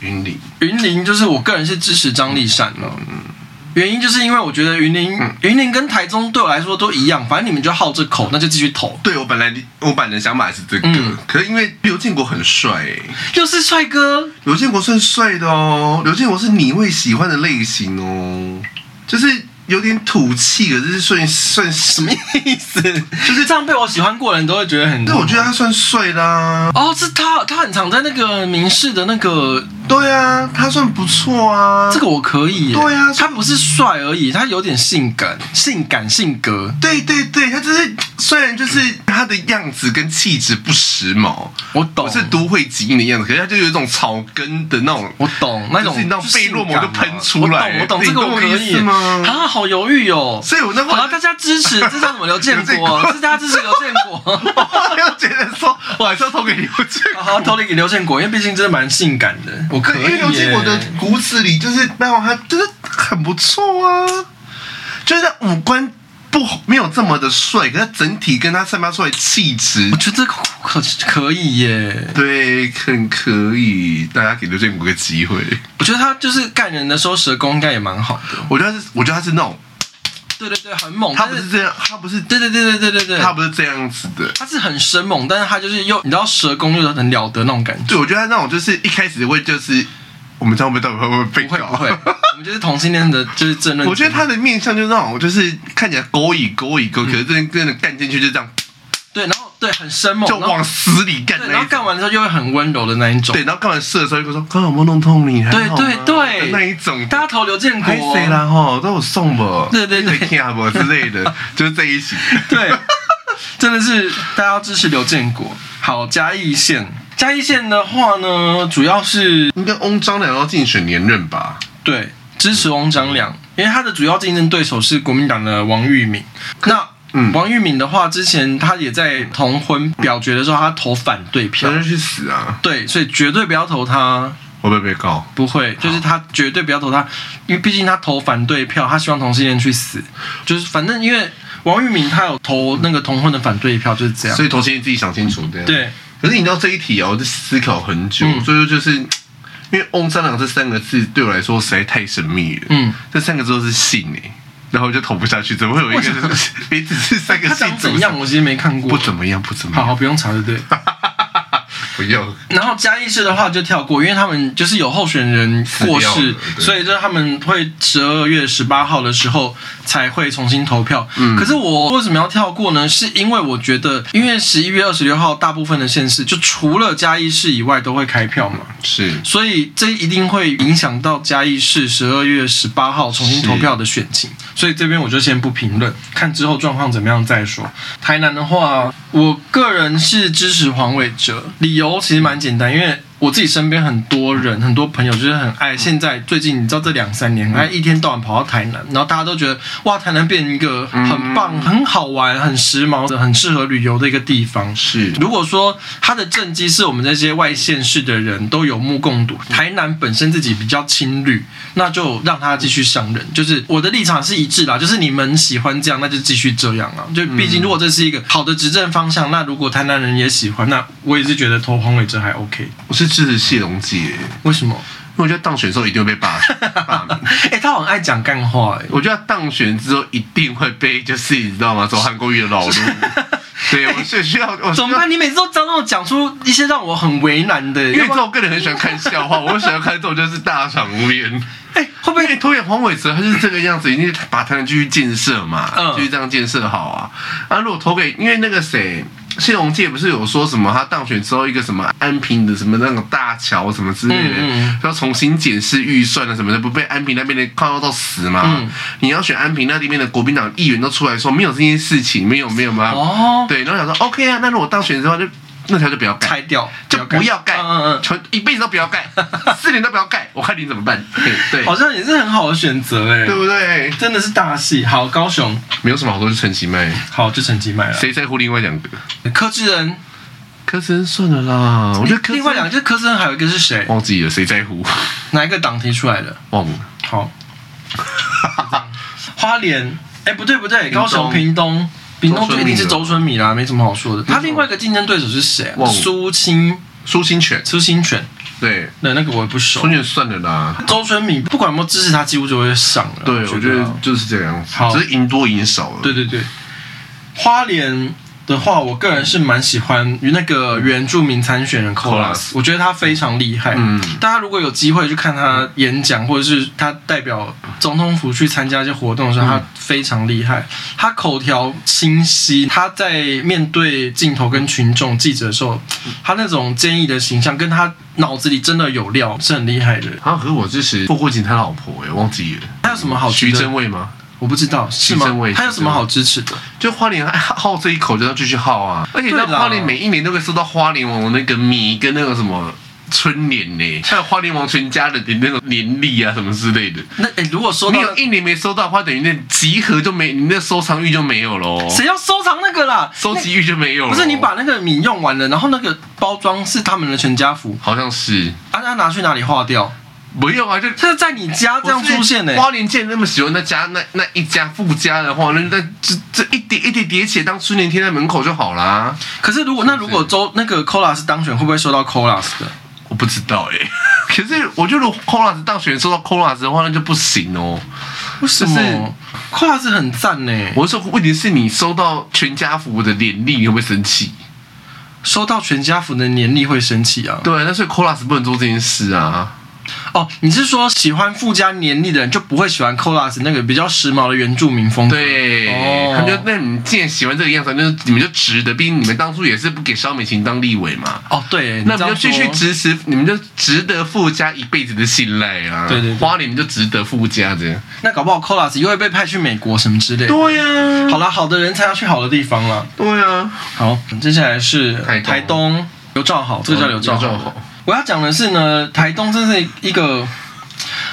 云林，云林就是我个人是支持张丽善了。嗯。原因就是因为我觉得云林、云林跟台中对我来说都一样，反正你们就好这口，那就继续投。对，我本来我本来想法是这个，嗯、可是因为刘建国很帅、欸，又是帅哥，刘建国算帅的哦，刘建国是你会喜欢的类型哦，就是。有点土气，可是算算什么意思？就是这样被我喜欢过的人都会觉得很。但我觉得他算帅啦。哦，是他，他很常在那个民视的那个。对啊，他算不错啊。这个我可以。对啊，他不是帅而已，他有点性感、性感性格。对对对，他就是虽然就是他的样子跟气质不时髦，我懂，是都会基因的样子，可是他就有一种草根的那种，我懂那种，那种费洛蒙就喷出来。我懂，我懂，这个我可以吗？啊。好犹豫哦，所以我那会好大家支持，这叫什么？刘建国，是大家支持刘建国。我要觉得说，我还是要投给刘建国，好，投给刘建国，因为毕竟真的蛮性感的。我可以，因为刘建国的骨子里就是，没有他就是很不错啊，就是五官不没有这么的帅，可是整体跟他散发出来气质，我觉得可可以耶，对，很可以，大家给刘建国个机会。我觉得他就是干人的时候舌功应该也蛮好的。我觉得他是，我觉得他是那种，对对对，很猛。他不是这样，他不是，对对对对对对对，他不是这样子的。他是很生猛，但是他就是又，你知道蛇功又很了得那种感觉。对，我觉得他那种就是一开始会就是，我们这样会到底会不会被搞？不会，不会，我们就是同性恋的，就是争论。我觉得他的面相就是那种，就是看起来勾引勾引勾，可是真真的干进去就这样。对，然后对很生猛，就往死里干。然后干完之后又会很温柔的那一种。对，然后干完事的时候又说：“刚刚有没有弄痛你？”对对对，那一种。大家投刘建国，谁啦？哈，都有送不？对对对，听啊不之类的，就是这一型。对，真的是大家要支持刘建国。好，嘉义县，嘉义县的话呢，主要是应该翁章良要竞选连任吧？对，支持翁章良，因为他的主要竞争对手是国民党的王玉敏。那嗯，王玉敏的话，之前他也在同婚表决的时候，他投反对票，那就去死啊！对，所以绝对不要投他。会不会被告？不会，就是他绝对不要投他，因为毕竟他投反对票，他希望同性恋去死。就是反正因为王玉敏他有投那个同婚的反对票，就是这样。所以同性恋自己想清楚对。对。可是你知道这一题啊，我就思考很久，嗯、所以说就是因为“翁三郎”这三个字对我来说实在太神秘了。嗯。这三个字都是姓诶。然后就投不下去，怎么会有一个名字 是三个姓？怎样？我其实没看过。不怎么样，不怎么样。好好，不用查，对不对？不用。然后嘉义市的话就跳过，因为他们就是有候选人过世，所以就是他们会十二月十八号的时候才会重新投票。嗯。可是我为什么要跳过呢？是因为我觉得，因为十一月二十六号大部分的县市就除了嘉义市以外都会开票嘛。是。所以这一定会影响到嘉义市十二月十八号重新投票的选情。所以这边我就先不评论，看之后状况怎么样再说。台南的话，我个人是支持黄伟哲，理由其实蛮简单，因为。我自己身边很多人，很多朋友就是很爱。现在最近你知道这两三年，哎，一天到晚跑到台南，然后大家都觉得哇，台南变一个很棒、很好玩、很时髦的、很适合旅游的一个地方。是，如果说他的政绩是我们这些外县市的人都有目共睹，台南本身自己比较亲绿，那就让他继续上任。就是我的立场是一致啦，就是你们喜欢这样，那就继续这样啊。就毕竟如果这是一个好的执政方向，那如果台南人也喜欢，那我也是觉得投黄伟哲还 OK。我是。是谢龙介，为什么？因为我觉得当选之后一定会被罢 罢免。哎、欸，他很爱讲干话，哎，我觉得他当选之后一定会被，就是你知道吗？走韩国瑜的老路。对，我是需要，我怎么办？你每次都让我讲出一些让我很为难的，因为这我个人很喜欢看笑话，我喜欢看这种就是大场面。哎、欸，会不会投给黄伟哲？他是这个样子，一定把台南继续建设嘛，继续这样建设好啊。啊，如果投给，因为那个谁。谢龙介不是有说什么？他当选之后，一个什么安平的什么那种大桥什么之类的，嗯嗯、要重新检视预算啊什么的，不被安平那边的抗到到死吗？嗯、你要选安平那里面的国民党议员都出来说没有这件事情，没有没有吗？哦，对，然后想说 OK 啊，那如果当选之后就。那条就不要盖，拆掉就不要盖，嗯嗯，全一辈子都不要盖，四年都不要盖，我看你怎么办？对，好像也是很好的选择哎，对不对？真的是大戏。好，高雄没有什么好多，是陈其迈。好，就陈其迈了。谁在乎另外两个？柯志恩，柯志恩算了啦。我觉得另外两个就是柯志恩，还有一个是谁？忘记了，谁在乎？哪一个党提出来的？忘了。好，花莲，哎，不对不对，高雄屏东。屏东就一定是周春米啦，没什么好说的。他另外一个竞争对手是谁？苏清苏清泉，苏清泉。对，那那个我也不熟。春泉算了啦。周春米不管有没有支持他，几乎就会上了。对，我觉得就是这样子，只是赢多赢少了。对对对，花莲。的话，我个人是蛮喜欢那个原住民参选人 Colas，我觉得他非常厉害。嗯，大家如果有机会去看他演讲，或者是他代表总统府去参加一些活动的时候，他非常厉害。他口条清晰，他在面对镜头跟群众记者的时候，他那种坚毅的形象，跟他脑子里真的有料，是很厉害的。他和我支持傅慧琴他老婆，哎，忘记了。他有什么好？徐榛蔚吗？我不知道是吗？还有什么好支持的？就花莲 好这一口就要继续好啊！而且在花莲每一年都会收到花莲王那个米跟那个什么春联呢，还有花莲王全家的那种年历啊什么之类的。那哎，如果说你有一年没收到的话，等于那集合就没，你那收藏欲就没有喽。谁要收藏那个啦？收集欲就没有了。不是你把那个米用完了，然后那个包装是他们的全家福，好像是。啊，那拿去哪里化掉？不用啊，就他是在你家这样出现呢。花莲见那么喜欢那家那那一家富家的话，那那这这一叠一叠叠起来当春联贴在门口就好啦。可是如果那如果周那个 Colas 当选，会不会收到 Colas 的？我不知道哎、欸。可是我觉得如果 Colas 当选收到 Colas 的话，那就不行哦。为什么？Colas 很赞呢。我说问题是你收到全家福的年历，你会不会生气？收到全家福的年历会生气啊？对，但是 Colas 不能做这件事啊。哦，你是说喜欢富家年历的人就不会喜欢 Colas 那个比较时髦的原住民风格？对，哦，他就那你既然喜欢这个样子，那你们就值得。毕竟你们当初也是不给萧美琴当立委嘛。哦，对，那你们就继续支持，你们就值得富家一辈子的信赖啊。对对，对，花莲就值得富家这样。那搞不好 Colas 又会被派去美国什么之类的。对呀、啊，好了，好的人才要去好的地方了。对呀、啊，好，接下来是台东，台东刘兆好，这个叫刘兆好。我要讲的是呢，台东真是一个。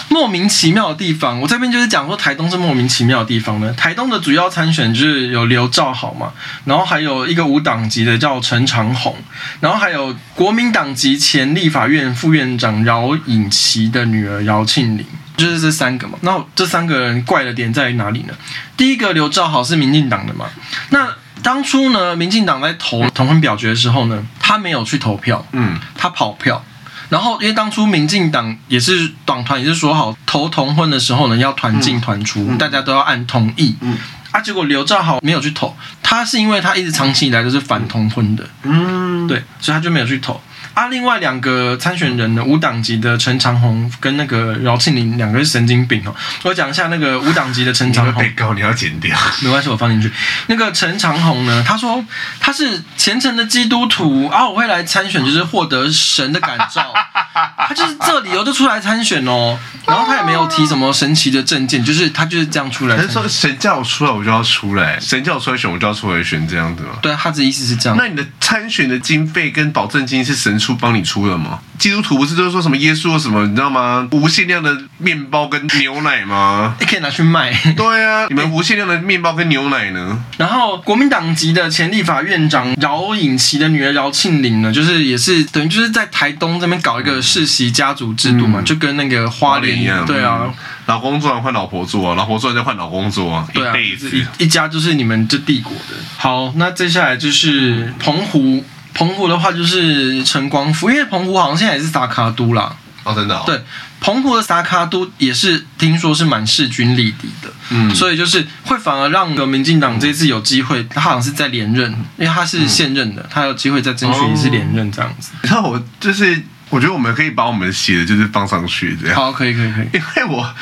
莫名其妙的地方，我这边就是讲说台东是莫名其妙的地方呢。台东的主要参选就是有刘兆好嘛，然后还有一个无党籍的叫陈长红，然后还有国民党籍前立法院副院长饶颖琪的女儿饶庆玲，就是这三个嘛。那这三个人怪的点在于哪里呢？第一个刘兆好是民进党的嘛，那当初呢，民进党在投同婚表决的时候呢，他没有去投票，嗯，他跑票。然后，因为当初民进党也是党团，也是说好投同婚的时候呢，要团进团出，嗯、大家都要按同意。嗯，啊，结果刘兆好没有去投，他是因为他一直长期以来都是反同婚的，嗯，对，所以他就没有去投。啊，另外两个参选人呢，无党籍的陈长虹跟那个饶庆林两个是神经病哦。我讲一下那个无党籍的陈长虹。被告你要剪掉，没关系，我放进去。那个陈长虹呢，他说他是虔诚的基督徒，啊，我会来参选，就是获得神的感召。他就是这理由就出来参选哦。然后他也没有提什么神奇的证件，就是他就是这样出来。他说神叫我出来，我就要出来；神叫我出来选，我就要出来选，这样子吗？对，他的意思是这样。那你的参选的经费跟保证金是神？出帮你出了吗？基督徒不是都是说什么耶稣什么，你知道吗？无限量的面包跟牛奶吗？你可以拿去卖。对啊，你们无限量的面包跟牛奶呢？然后国民党籍的前立法院长饶颖琪的女儿饶庆玲呢，就是也是等于就是在台东这边搞一个世袭家族制度嘛，嗯、就跟那个花莲一样。对啊，老公做完换老婆做啊，老婆做完再换老公做啊，对啊，一辈子一一家就是你们这帝国的。好，那接下来就是澎湖。澎湖的话就是陈光复，因为澎湖好像现在也是撒卡都啦。哦，真的、哦。对，澎湖的撒卡都也是听说是蛮势均力敌的。嗯。所以就是会反而让个民进党这一次有机会，他好像是在连任，因为他是现任的，嗯、他有机会再争取一次连任这样子。然后我就是，我觉得我们可以把我们写的就是放上去这样。好，可以，可以，可以。因为我。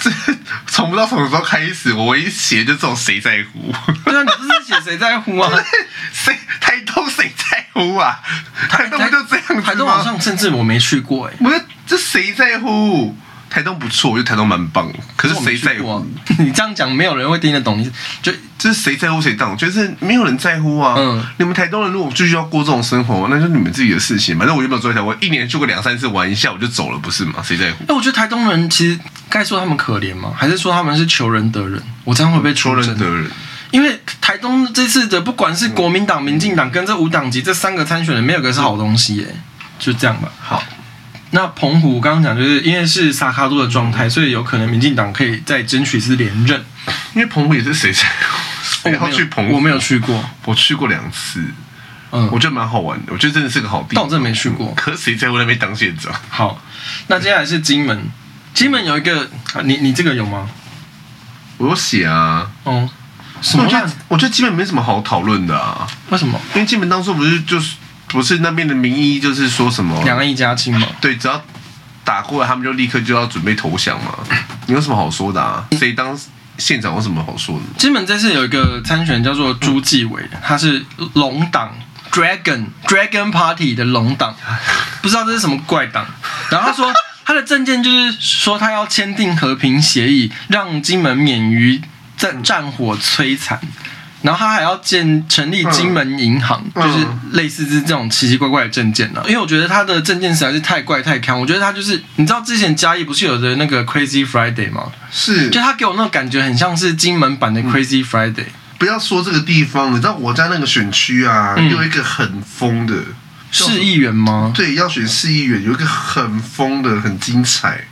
这从不知道什么时候开始，我一写就这种谁在乎？对啊，你不是写谁在乎啊？谁台东谁在乎啊？台东不就这样子吗？台东好像甚至我没去过哎、欸。不是，这谁在乎？台东不错，我觉得台东蛮棒。可是谁在乎？你这样讲，没有人会听得懂。你就这是谁在乎谁当？就是没有人在乎啊。嗯。你们台东人如果继续要过这种生活，那就是你们自己的事情。反正我原本住在台湾，一年去过两三次玩一下我就走了，不是吗？谁在乎？那我觉得台东人其实该说他们可怜吗？还是说他们是求仁得仁？我这样会不会求仁得仁？因为台东这次的不管是国民党、民进党跟这五党籍这三个参选人，没有个是好东西耶。就这样吧。好。那澎湖刚刚讲，就是因为是萨卡多的状态，所以有可能民进党可以再争取一次连任。因为澎湖也是谁在？我要去澎湖，我没有去过，我去过两次。嗯，我觉得蛮好玩的，我觉得真的是个好地方。但我真的没去过。可是谁在我那边当县长？好，那接下来是金门。金门有一个，你你这个有吗？我有写啊。哦，什么？我觉得我觉得金门没什么好讨论的啊。为什么？因为金门当初不是就是。不是那边的名医就是说什么两岸一家亲嘛？对，只要打过来，他们就立刻就要准备投降嘛。你有什么好说的啊？谁当县长有什么好说的？金门这次有一个参选叫做朱继伟，他是龙党 Dragon Dragon Party 的龙党，不知道这是什么怪党。然后他说他的政见就是说他要签订和平协议，让金门免于战战火摧残。然后他还要建成立金门银行，嗯、就是类似是这种奇奇怪怪的政见呢。因为我觉得他的证件实在是太怪太坑。我觉得他就是，你知道之前嘉义不是有的那个 Crazy Friday 吗？是，就他给我那种感觉很像是金门版的 Crazy Friday。嗯、不要说这个地方，你知道我家那个选区啊，嗯、有一个很疯的市议员吗？对，要选市议员，有一个很疯的，很精彩。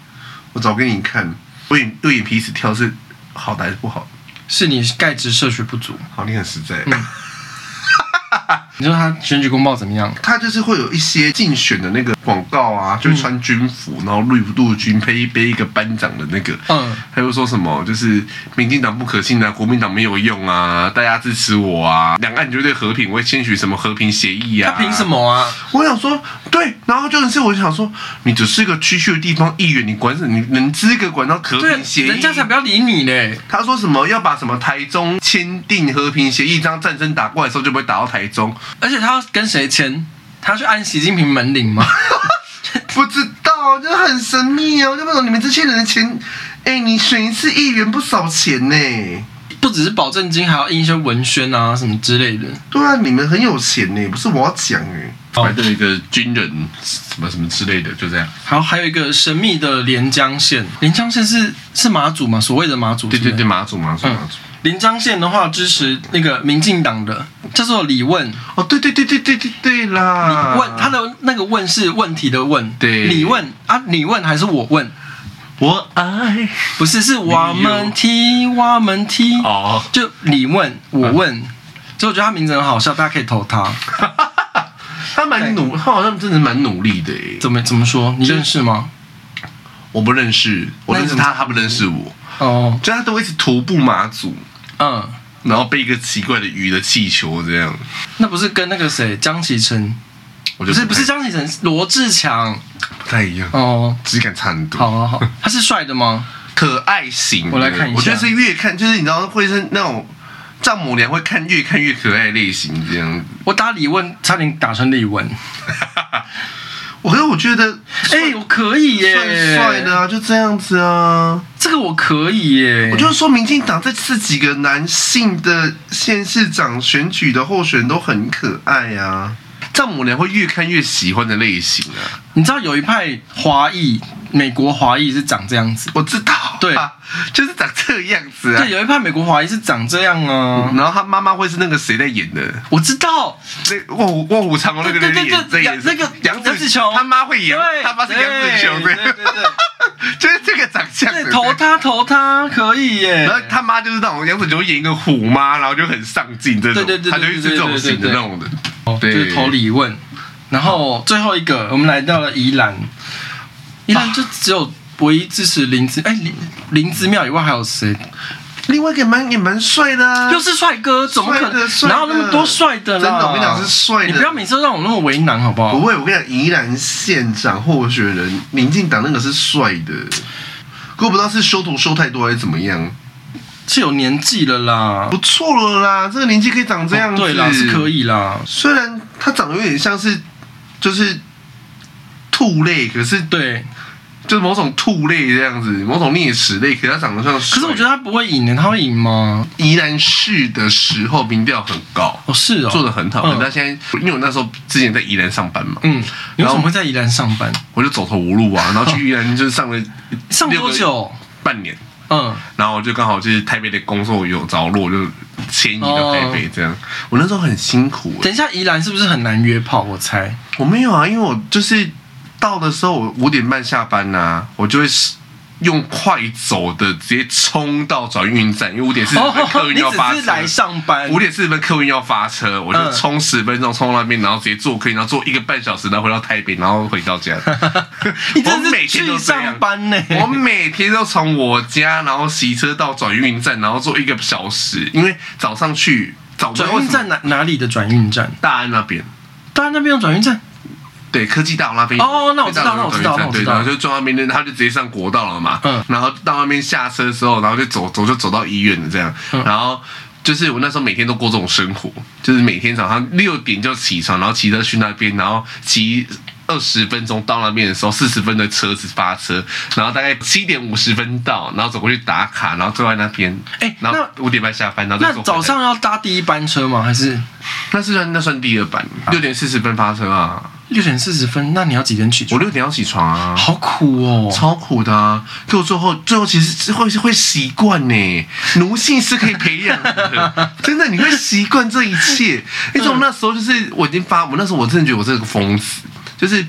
我找给你看，我眼右眼皮子跳是好的还是不好？是你钙质摄取不足。好，你很实在。嗯 你说他选举公报怎么样？他就是会有一些竞选的那个广告啊，就穿军服，然后绿陆军背背一个班长的那个，嗯，他又说什么就是民进党不可信啊，国民党没有用啊，大家支持我啊，两岸绝对和平，我会签署什么和平协议啊？他凭什么啊？我想说，对，然后就是我就想说，你只是一个区区的地方议员，你管什么？你能资格管到和平协议？人家才不要理你呢。他说什么要把什么台中签订和平协议，这样战争打过来的时候就不会打到台中。而且他要跟谁签？他要去按习近平门铃吗？不知道，就很神秘哦。我就不懂你们这些人的钱，哎、欸，你选一次议员不少钱呢，不只是保证金，还要印一些文宣啊什么之类的。对啊，你们很有钱呢，不是我要讲哎。还有一个军人什么什么之类的，就这样。好，还有一个神秘的连江县，连江县是是马祖嘛？所谓的马祖？对对对，马祖马祖马祖。嗯连江县的话，支持那个民进党的叫做李问哦，对对对对对对对啦，李问他的那个问是问题的问，对，李问啊，你问还是我问？我爱不是是我们踢我们踢哦，就李问我问，所以我觉得他名字很好笑，大家可以投他。他蛮努，他好像真的蛮努力的诶。怎么怎么说？你认识吗？我不认识，我认识他，他不认识我。哦，就他都会一直徒步马祖。嗯，然后背一个奇怪的鱼的气球这样，那不是跟那个谁江启臣？不是不是江启臣，罗志强不太一样哦，质感差很多。好好好，他是帅的吗？可爱型，我来看一下。我觉得是越看就是你知道会是那种丈母娘会看越看越可爱类型这样子。我打李问，差点打成李文。我可是我觉得，哎、欸，我可以耶，帅帅的啊，就这样子啊，这个我可以耶。我就是说，民进党这次几个男性的县市长选举的候选人都很可爱啊，丈母娘会越看越喜欢的类型啊。你知道有一派华裔，美国华裔是长这样子，我知道，对，就是长这样子啊。对，有一派美国华裔是长这样啊。然后他妈妈会是那个谁在演的？我知道，那卧虎卧虎藏龙那个人演，这演那个杨紫琼，他妈会演，他妈是杨紫琼，对对对，就是这个长相。对，投他投他可以耶。然后他妈就是那种杨紫琼演一个虎妈，然后就很上进这种，对对对，他就是这种型的那种的。对，就是投李问。然后最后一个，我们来到了宜兰。宜兰就只有唯一支持林姿，哎，林林姿妙以外还有谁？另外一个蛮也蛮帅的，啊，又是帅哥，怎么可能？哪有那么多帅的啦？真的，我跟你讲是帅的。你不要每次都让我那么为难，好不好？不会，我跟你讲，宜兰县长候选人，民进党那个是帅的。可我不知道是修图修太多还是怎么样。是有年纪了啦，不错了啦，这个年纪可以长这样子，对啦，是可以啦。虽然他长得有点像是，就是兔类，可是对，就是某种兔类这样子，某种啮齿类，可是它长得像。可是我觉得它不会赢的，它会赢吗？宜兰市的时候民调很高哦，是哦，做的很好。嗯、但现在因为我那时候之前在宜兰上班嘛，嗯，你为什么会在宜兰上班？我就走投无路啊，然后去 宜兰就是上了上多久？半年。嗯，然后我就刚好就是台北的工作有着落，就迁移到台北这样。哦、我那时候很辛苦。等一下，宜兰是不是很难约炮？我猜我没有啊，因为我就是到的时候，我五点半下班呐、啊，我就会。用快走的直接冲到转运站，因为五点四十分客运要发车。你只是来上班。五点四十分客运要发车，我就冲十分钟冲到那边，然后直接坐客运，然后坐一个半小时，然后回到台北，然后回到家。我每天都上班呢。我每天都从我家，然后骑车到转运站，然后坐一个小时，因为早上去早转运站哪哪里的转运站？大安那边。大安那边有转运站。对，科技大楼那边哦，那我知道，那我知道，那我知道。对，然后就坐那边，他就直接上国道了嘛。嗯。然后到那边下车的时候，然后就走走就走到医院了这样。嗯。然后就是我那时候每天都过这种生活，就是每天早上六点就起床，然后骑车去那边，然后骑二十分钟到那边的时候，四十分的车子发车，然后大概七点五十分到，然后走过去打卡，然后坐在那边。哎，然后五点半下班，然后那早上要搭第一班车吗？还是那是算那算第二班？六点四十分发车啊。六点四十分，那你要几点起床？我六点要起床啊，好苦哦，超苦的啊！可我最后最后其实会会习惯呢，奴性是可以培养的，真的你会习惯这一切。你从那时候就是我已经发，我那时候我真的觉得我是个疯子，就是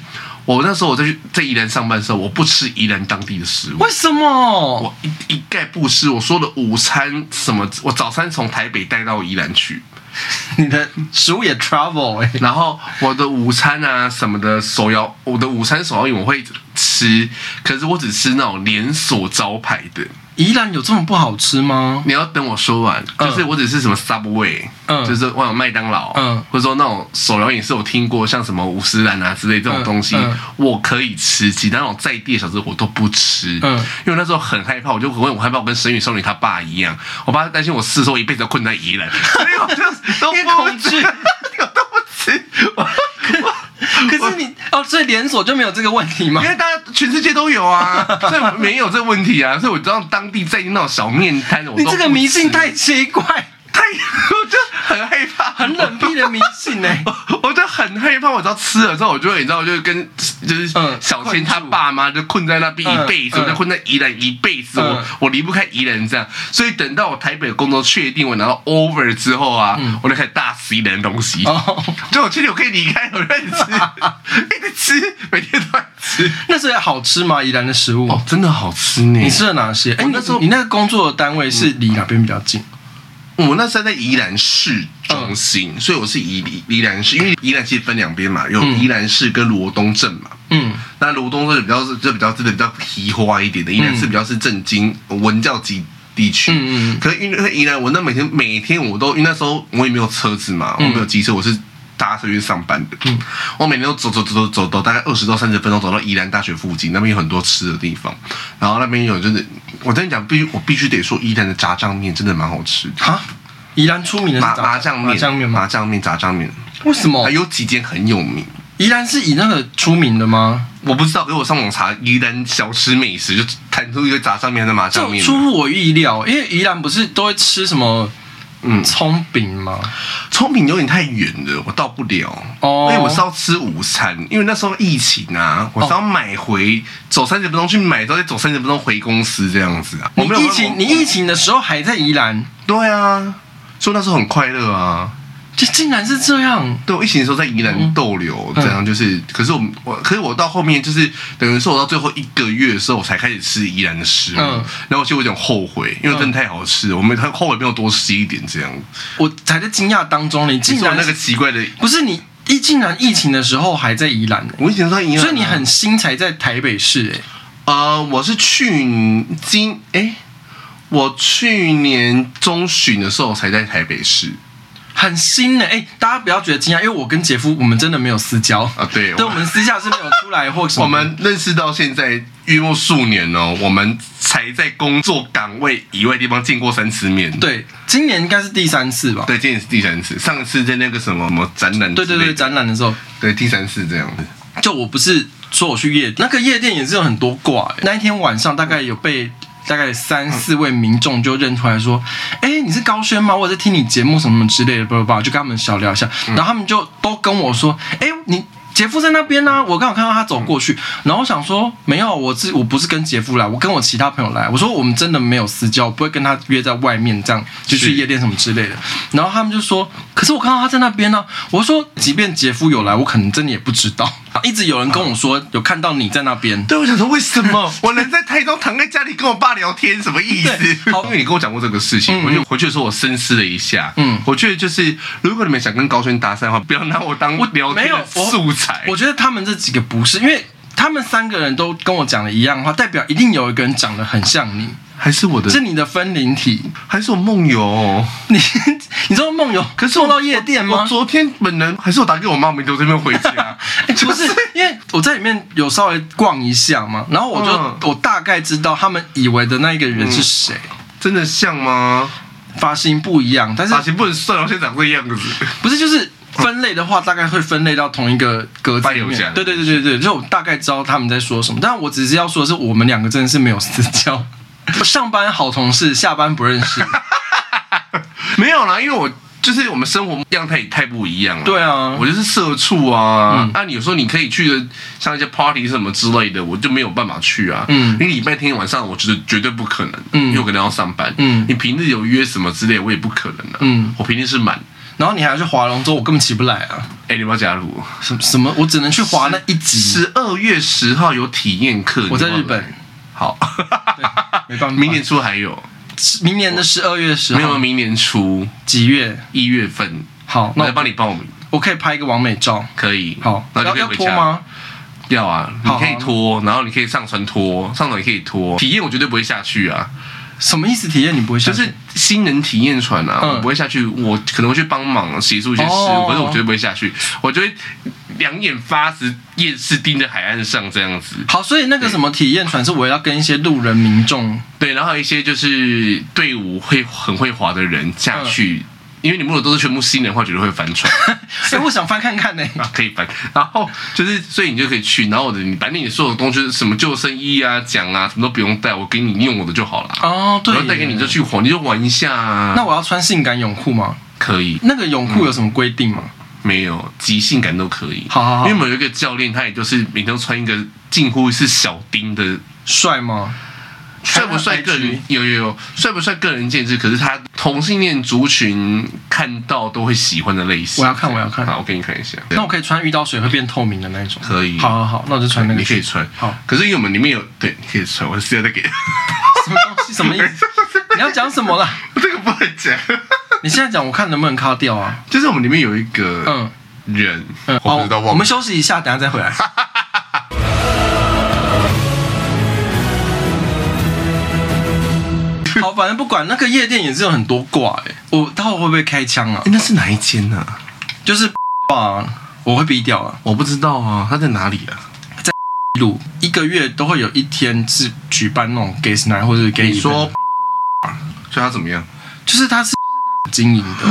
我那时候我在在宜兰上班的时候，我不吃宜兰当地的食物。为什么？我一一概不吃。我说的午餐什么，我早餐从台北带到宜兰去。你的食物也 travel 哎、欸，然后我的午餐啊什么的手摇，我的午餐手摇饮我会吃，可是我只吃那种连锁招牌的。宜兰有这么不好吃吗？你要等我说完，就是我只是什么 Subway，嗯，就是我有麦当劳，嗯，或者说那种手摇饮是我听过，像什么五十岚啊之类这种东西，我可以吃，其他那种在地的小吃我都不吃，嗯，因为那时候很害怕，我就很我害怕我跟神隐少女他爸一样，我爸担心我四周一辈子都困在宜兰，所以我就都不吃，我都不吃，我。可是你 哦，所以连锁就没有这个问题吗？因为大家全世界都有啊，所以没有这个问题啊。所以我知道当地在那种小面摊，你这个迷信太奇怪，太我就很害怕，很冷僻的迷信呢、欸。我就很害怕，我知道吃了之后，我就会你知道，我就跟就是小千他爸妈就困在那边一辈子，我就困在宜兰一辈子，我我离不开宜兰这样。所以等到我台北的工作确定我拿到 over 之后啊，我就开始大吃宜兰的东西。就我确定我可以离开，我就开始吃，一直吃，每天都在吃。那时候好吃吗？宜兰的食物哦，真的好吃呢。你吃了哪些？哎，那时候你那个工作的单位是离哪边比较近？我那时候在宜兰市中心，嗯、所以我是宜宜兰市，因为宜兰其实分两边嘛，有宜兰市跟罗东镇嘛。嗯，那罗东镇比较是就比较真的比较皮花一点的，宜兰市比较是正经文教级地区。嗯嗯。可是因为宜兰，我那每天每天我都因为那时候我也没有车子嘛，我没有机车，我是搭车去上班的。嗯。我每天都走走走走走走大概二十到三十分钟，走到宜兰大学附近，那边有很多吃的地方，然后那边有就是。我跟你讲，必须我必须得说，宜兰的炸酱面真的蛮好吃的。哈，宜兰出名的麻麻酱面，麻酱面，麻酱面，炸酱面。为什么？还有几间很有名。宜兰是以那个出名的吗？我不知道，给我上网查宜兰小吃美食，就弹出一个炸酱面的麻酱面。出乎我意料，因为宜兰不是都会吃什么？嗯，葱饼吗？葱饼有点太远了，我到不了。哦，因为我是要吃午餐，因为那时候疫情啊，我是要买回走三十分钟去买，然后再走三十分钟回公司这样子啊。你疫情，你疫情的时候还在宜兰？对啊，所以那时候很快乐啊。这竟然是这样！对，我疫情的时候在宜兰逗留，这样就是。可是我我，可是我到后面就是等于说，我到最后一个月的时候，我才开始吃宜兰的食物。然后其实我有点后悔，因为真的太好吃了，我们他后悔没有多吃一点这样。我才在惊讶当中，你竟然那个奇怪的，不是你一竟然疫情的时候还在宜兰，我以前在宜兰，所以你很新才在台北市哎。呃，我是去今哎，我去年中旬的时候才在台北市。很新呢。哎、欸，大家不要觉得惊讶，因为我跟杰夫我们真的没有私交啊。对，对，我们私下是没有出来或什么。我们认识到现在约莫数年哦，我们才在工作岗位以外地方见过三次面。对，今年应该是第三次吧？对，今年是第三次。上次在那个什么什么展览，对对对，展览的时候，对，第三次这样子。就我不是说我去夜那个夜店也是有很多挂、欸，那一天晚上大概有被。大概三四位民众就认出来说：“哎、欸，你是高轩吗？我在听你节目什么之类的，不不不，就跟他们小聊一下。然后他们就都跟我说：‘哎、欸，你。’”姐夫在那边呢、啊，我刚好看到他走过去，然后我想说没有，我自我不是跟姐夫来，我跟我其他朋友来。我说我们真的没有私交，我不会跟他约在外面这样就去夜店什么之类的。然后他们就说，可是我看到他在那边呢、啊。我说，即便杰夫有来，我可能真的也不知道。一直有人跟我说有看到你在那边，对，我想说为什么？我能在台中躺在家里跟我爸聊天，什么意思？好，因为你跟我讲过这个事情，我就回去的时候我深思了一下，嗯，我觉得就是如果你们想跟高轩搭讪的话，不要拿我当聊天的素材。我觉得他们这几个不是，因为他们三个人都跟我讲的一样的话，代表一定有一个人长得很像你，还是我的？是你的分灵体，还是我梦游？你 你知道梦游？可是我到夜店吗？我，昨天本人还是我打给我妈，没留这边回家。不是，因为我在里面有稍微逛一下嘛，然后我就、嗯、我大概知道他们以为的那一个人是谁、嗯，真的像吗？发型不一样，但是发型不能算，我现在长这个样子，不是就是。分类的话，大概会分类到同一个格子里面。对对对对对，就我大概知道他们在说什么。但我只是要说的是，我们两个真的是没有私交，上班好同事，下班不认识。没有啦，因为我就是我们生活样态太不一样了。对啊，我就是社畜啊。那、你有时候你可以去的，像一些 party 什么之类的，我就没有办法去啊。嗯，你礼拜天晚上，我觉得绝对不可能。嗯，因为我可能要上班。嗯，你平日有约什么之类，我也不可能的、啊。嗯，我平日是满。然后你还要去划龙舟，我根本起不来啊！哎、欸，你要不要加入？什么什么？我只能去划那一集。十二月十号有体验课，我在日本。好，没办法。明年初还有，明年的十二月十号没有？明年初几月？一月份。好，那我来帮你报名。我可以拍一个完美照，可以。好，那就可以回家要要脱吗？要啊，你可以脱，然后你可以上传脱，上传也可以脱。体验我绝对不会下去啊。什么意思？体验你不会下去？就是新人体验船啊，嗯、我不会下去。我可能会去帮忙协助一些事务，可是我绝对不会下去。我就会两眼发直，夜视盯着海岸上这样子。好，所以那个什么体验船是我要跟一些路人民众对，然后一些就是队伍会很会划的人下去。嗯因为你们如果都是全部新人的话，绝对会翻船。所 以我想翻看看呢、欸 啊，可以翻。然后就是，所以你就可以去。然后我的，你反正你所有的东西，什么救生衣啊、桨啊，什么都不用带，我给你用我的就好了。哦，对。然后带给你就去玩，你就玩一下、啊。那我要穿性感泳裤吗？可以。那个泳裤有什么规定吗？嗯、没有，即性感都可以。好，好，好。因为有一个教练，他也就是每天都穿一个近乎是小丁的，帅吗？帅不帅个人有有有，帅不帅个人见智。可是他同性恋族群看到都会喜欢的类型。我要看，我要看。好，我给你看一下。那我可以穿遇到水会变透明的那种。可以。好好好，那我就穿那个。你可以穿。好。可是因为我们里面有，对，你可以穿。我私下再给。什么意思？你要讲什么了？这个不会讲。你现在讲，我看能不能卡掉啊？就是我们里面有一个嗯人，嗯，我不知道。我们休息一下，等下再回来。好，反正不管那个夜店也是有很多挂哎，我待会会不会开枪啊？欸、那是哪一间呢、啊？就是啊，我会逼掉啊，我不知道啊，他在哪里啊？一个月都会有一天是举办那种 Gays Night 或者是 Gay 说，所以他怎么样？就是他是经营的，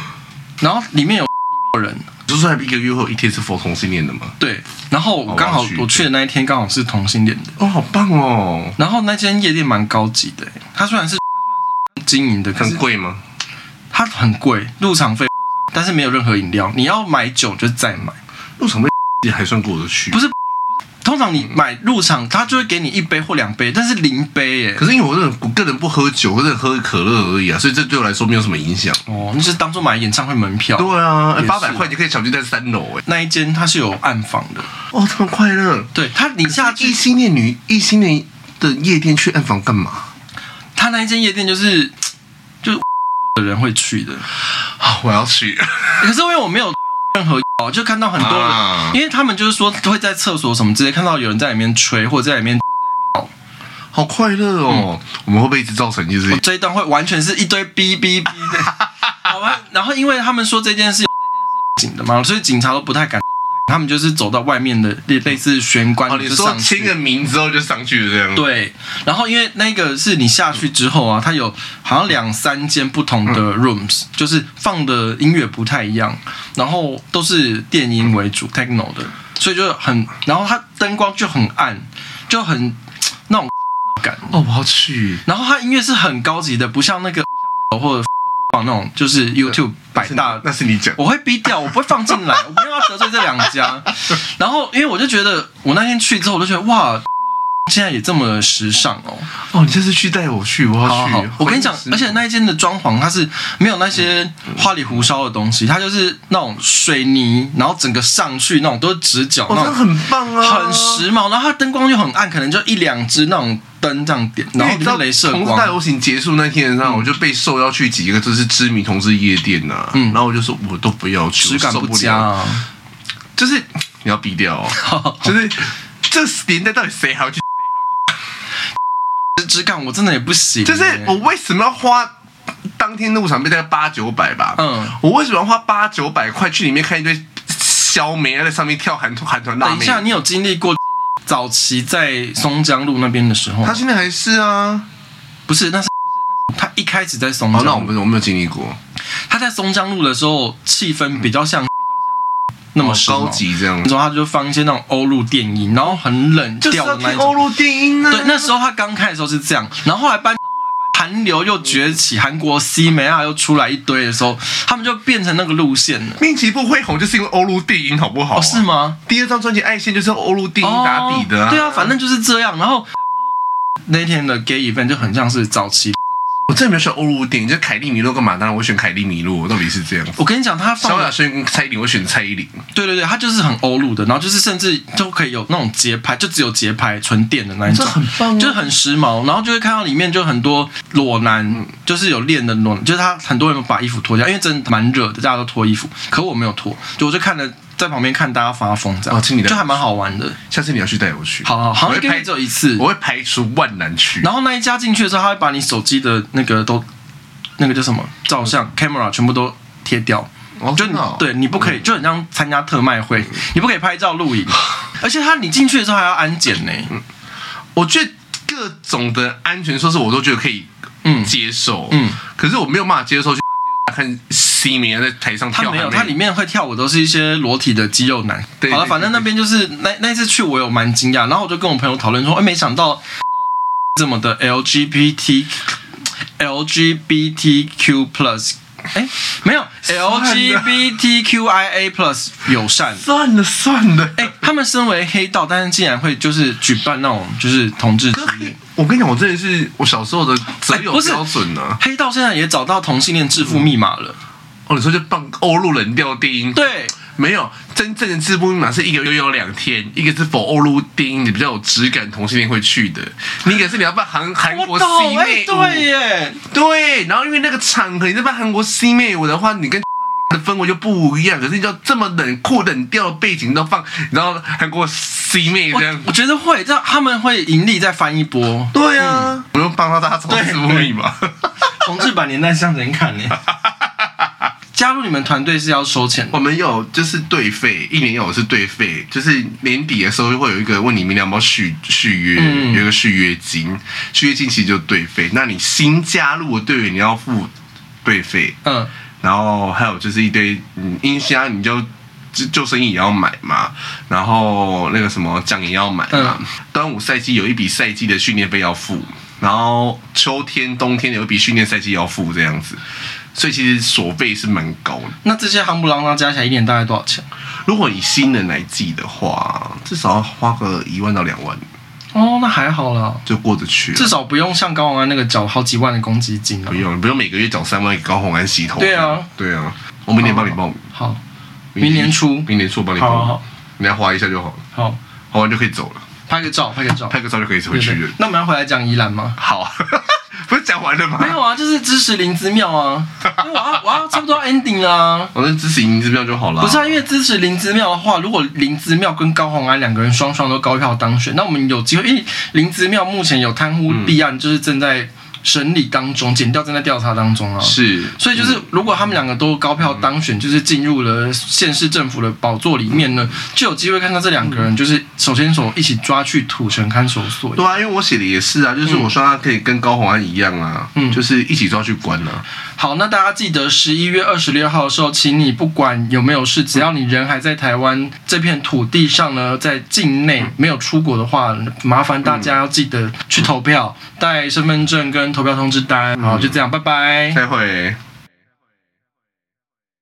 然后里面有人，就是说一个月后一天是 for 同性恋的嘛？对，然后刚好我去的那一天刚好是同性恋的，哦，好棒哦！然后那间夜店蛮高级的。它虽然是经营的，很贵吗？它很贵，入场费，但是没有任何饮料。你要买酒就再买，入场费也还算过得去。不是，通常你买入场，他就会给你一杯或两杯，但是零杯耶。可是因为我这种我个人不喝酒，我只喝可乐而已啊，所以这对我来说没有什么影响。哦，你是当做买演唱会门票？对啊，八百块就可以小聚在三楼哎。那一间它是有暗房的哦，这么快乐。对他，你下异性恋女异性恋的夜店去暗房干嘛？他那一间夜店就是，就的人会去的，我要去。可是因为我没有任何哦，就看到很多人，因为他们就是说会在厕所什么之类看到有人在里面吹或者在里面，好快乐哦。我们会不会一直造成就是这一段会完全是一堆哔哔哔的？好吧，然后因为他们说这件事警的嘛，所以警察都不太敢。他们就是走到外面的类类似玄关，哦，你说签个名之后就上去了这样。对，然后因为那个是你下去之后啊，它有好像两三间不同的 rooms，就是放的音乐不太一样，然后都是电音为主，techno 的，所以就很，然后它灯光就很暗，就很那种 感。哦，我要去。然后它音乐是很高级的，不像那个 或者。放那种就是 YouTube 百大，那是你讲，我会逼掉，我不会放进来，我不用要得罪这两家。然后，因为我就觉得，我那天去之后，我就觉得哇，现在也这么时尚哦。哦，你这次去带我去，我要去。好好我跟你讲，而且那一间的装潢，它是没有那些花里胡哨的东西，它就是那种水泥，然后整个上去那种都是直角，那种很棒啊，很时髦。然后它灯光就很暗，可能就一两只那种。灯这样点，然后你知道镭射光。同志大游行结束那天上，我就被受邀去几个就是知名同志夜店呐、啊，嗯，然后我就说我都不要去，质感不佳啊。就是你要低调哦，就是这年代到底谁还要去？质感我真的也不行。就是我为什么要花当天入场费大概八九百吧？嗯，我为什么要花八九百块去里面看一堆小妹在上面跳韩团韩团？等一下，你有经历过？早期在松江路那边的时候，他现在还是啊，不是，那是他一开始在松江。哦，那我不是，我没有经历过。他在松江路的时候，气氛比较像那么高级这样。然后他就放一些那种欧陆电音，然后很冷调的那种欧陆电音啊。对，那时候他刚开的时候是这样，然后后来搬。韩流又崛起，韩国 C 美啊又出来一堆的时候，他们就变成那个路线了。命奇不会红，就是因为欧陆电音，好不好、啊？哦，是吗？第二张专辑《爱线》就是欧陆电音打底的、啊。对啊，反正就是这样。然后那天的 gay event 就很像是早期。我真的没有选欧陆电影，就凯莉米洛干嘛？当然，我选凯莉米洛，到底是这样。我跟你讲，他萧亚轩跟蔡依林，我选蔡依林。对对对，他就是很欧陆的，然后就是甚至都可以有那种节拍，就只有节拍纯电的那一种，很棒、啊，就是很时髦。然后就会看到里面就很多裸男，就是有练的裸男，就是他很多人把衣服脱掉，因为真的蛮热的，大家都脱衣服，可我没有脱，就我就看着。在旁边看大家发疯，这样。哦，请你的就还蛮好玩的。下次你要去带我去，好好好，一个月只有一次，我会排除万难去。然后那一家进去的时候，他会把你手机的那个都那个叫什么？照相 camera 全部都贴掉，哦、就你对你不可以，嗯、就很像参加特卖会，你不可以拍照录影，而且他你进去的时候还要安检呢。嗯，我觉得各种的安全措施我都觉得可以嗯。接受，嗯，可是我没有办法接受去看。C 名在台上跳，他没有，他里面会跳舞都是一些裸体的肌肉男。对，好了，反正那边就是那那次去，我有蛮惊讶，然后我就跟我朋友讨论说，哎，没想到这么的 LGBT LGBTQ plus，哎，没有 LGBTQIA plus 友善。算了算了，哎，他们身为黑道，但是竟然会就是举办那种就是同志之夜。我跟你讲，我真的是我小时候的择友标准呢、啊。黑道现在也找到同性恋致富密码了。嗯哦，你说就放欧陆冷调电音？对，没有真正的致富密码是一个月有两天，一个是否欧陆电音，你比较有质感，同性恋会去的。另一个是你要办韩韩国 C 妹舞，对耶，对。然后因为那个场合你在办韩国 C 妹舞的话，你跟的氛围就不一样。可是你就这么冷酷冷调的背景都放，然后韩国 C 妹这样我，我觉得会，这样他们会盈利再翻一波。对啊，不用帮到大家找致富密码。同志版年代向前看呢。加入你们团队是要收钱的，我们有就是队费，一年有是队费，就是年底的时候会有一个问你们要不要续续约，嗯、有一个续约金，续约金其实就队费。那你新加入的队员你要付队费，嗯，然后还有就是一堆嗯音箱你就救生衣也要买嘛，然后那个什么奖也要买嘛。嗯、端午赛季有一笔赛季的训练费要付，然后秋天冬天有一笔训练赛季要付，这样子。所以其实所费是蛮高的。那这些夯不啷当加起来一年大概多少钱？如果以新人来计的话，至少要花个一万到两万。哦，那还好啦，就过得去。至少不用像高宏安那个缴好几万的公积金啊。不用，不用每个月缴三万给高虹安洗头。对啊，对啊，我明年帮你报名。好，明年初，明年初帮你报名。好，好，你来花一下就好了。好，花完就可以走了。拍个照，拍个照，拍个照就可以回去了。那我们要回来讲宜兰吗？好。不是讲完了吗？没有啊，就是支持林之妙啊。因为我要我要差不多 ending 啦。我就支持林之妙就好了。不是啊，因为支持林之妙的话，如果林之妙跟高虹安两个人双双都高票当选，那我们有机会。因为林之妙目前有贪污弊案，就是正在审理当中，检调正在调查当中啊。是，所以就是如果他们两个都高票当选，就是进入了县市政府的宝座里面呢，就有机会看到这两个人就是手牵手一起抓去土城看守所。对啊，因为我写的也是啊，就是我说他可以跟高洪安一样啊，嗯，就是一起抓去关啊。好，那大家记得十一月二十六号的时候，请你不管有没有事，只要你人还在台湾这片土地上呢，在境内没有出国的话，麻烦大家要记得去投票，带身份证跟投票通知单。好，就这样，拜拜，再会。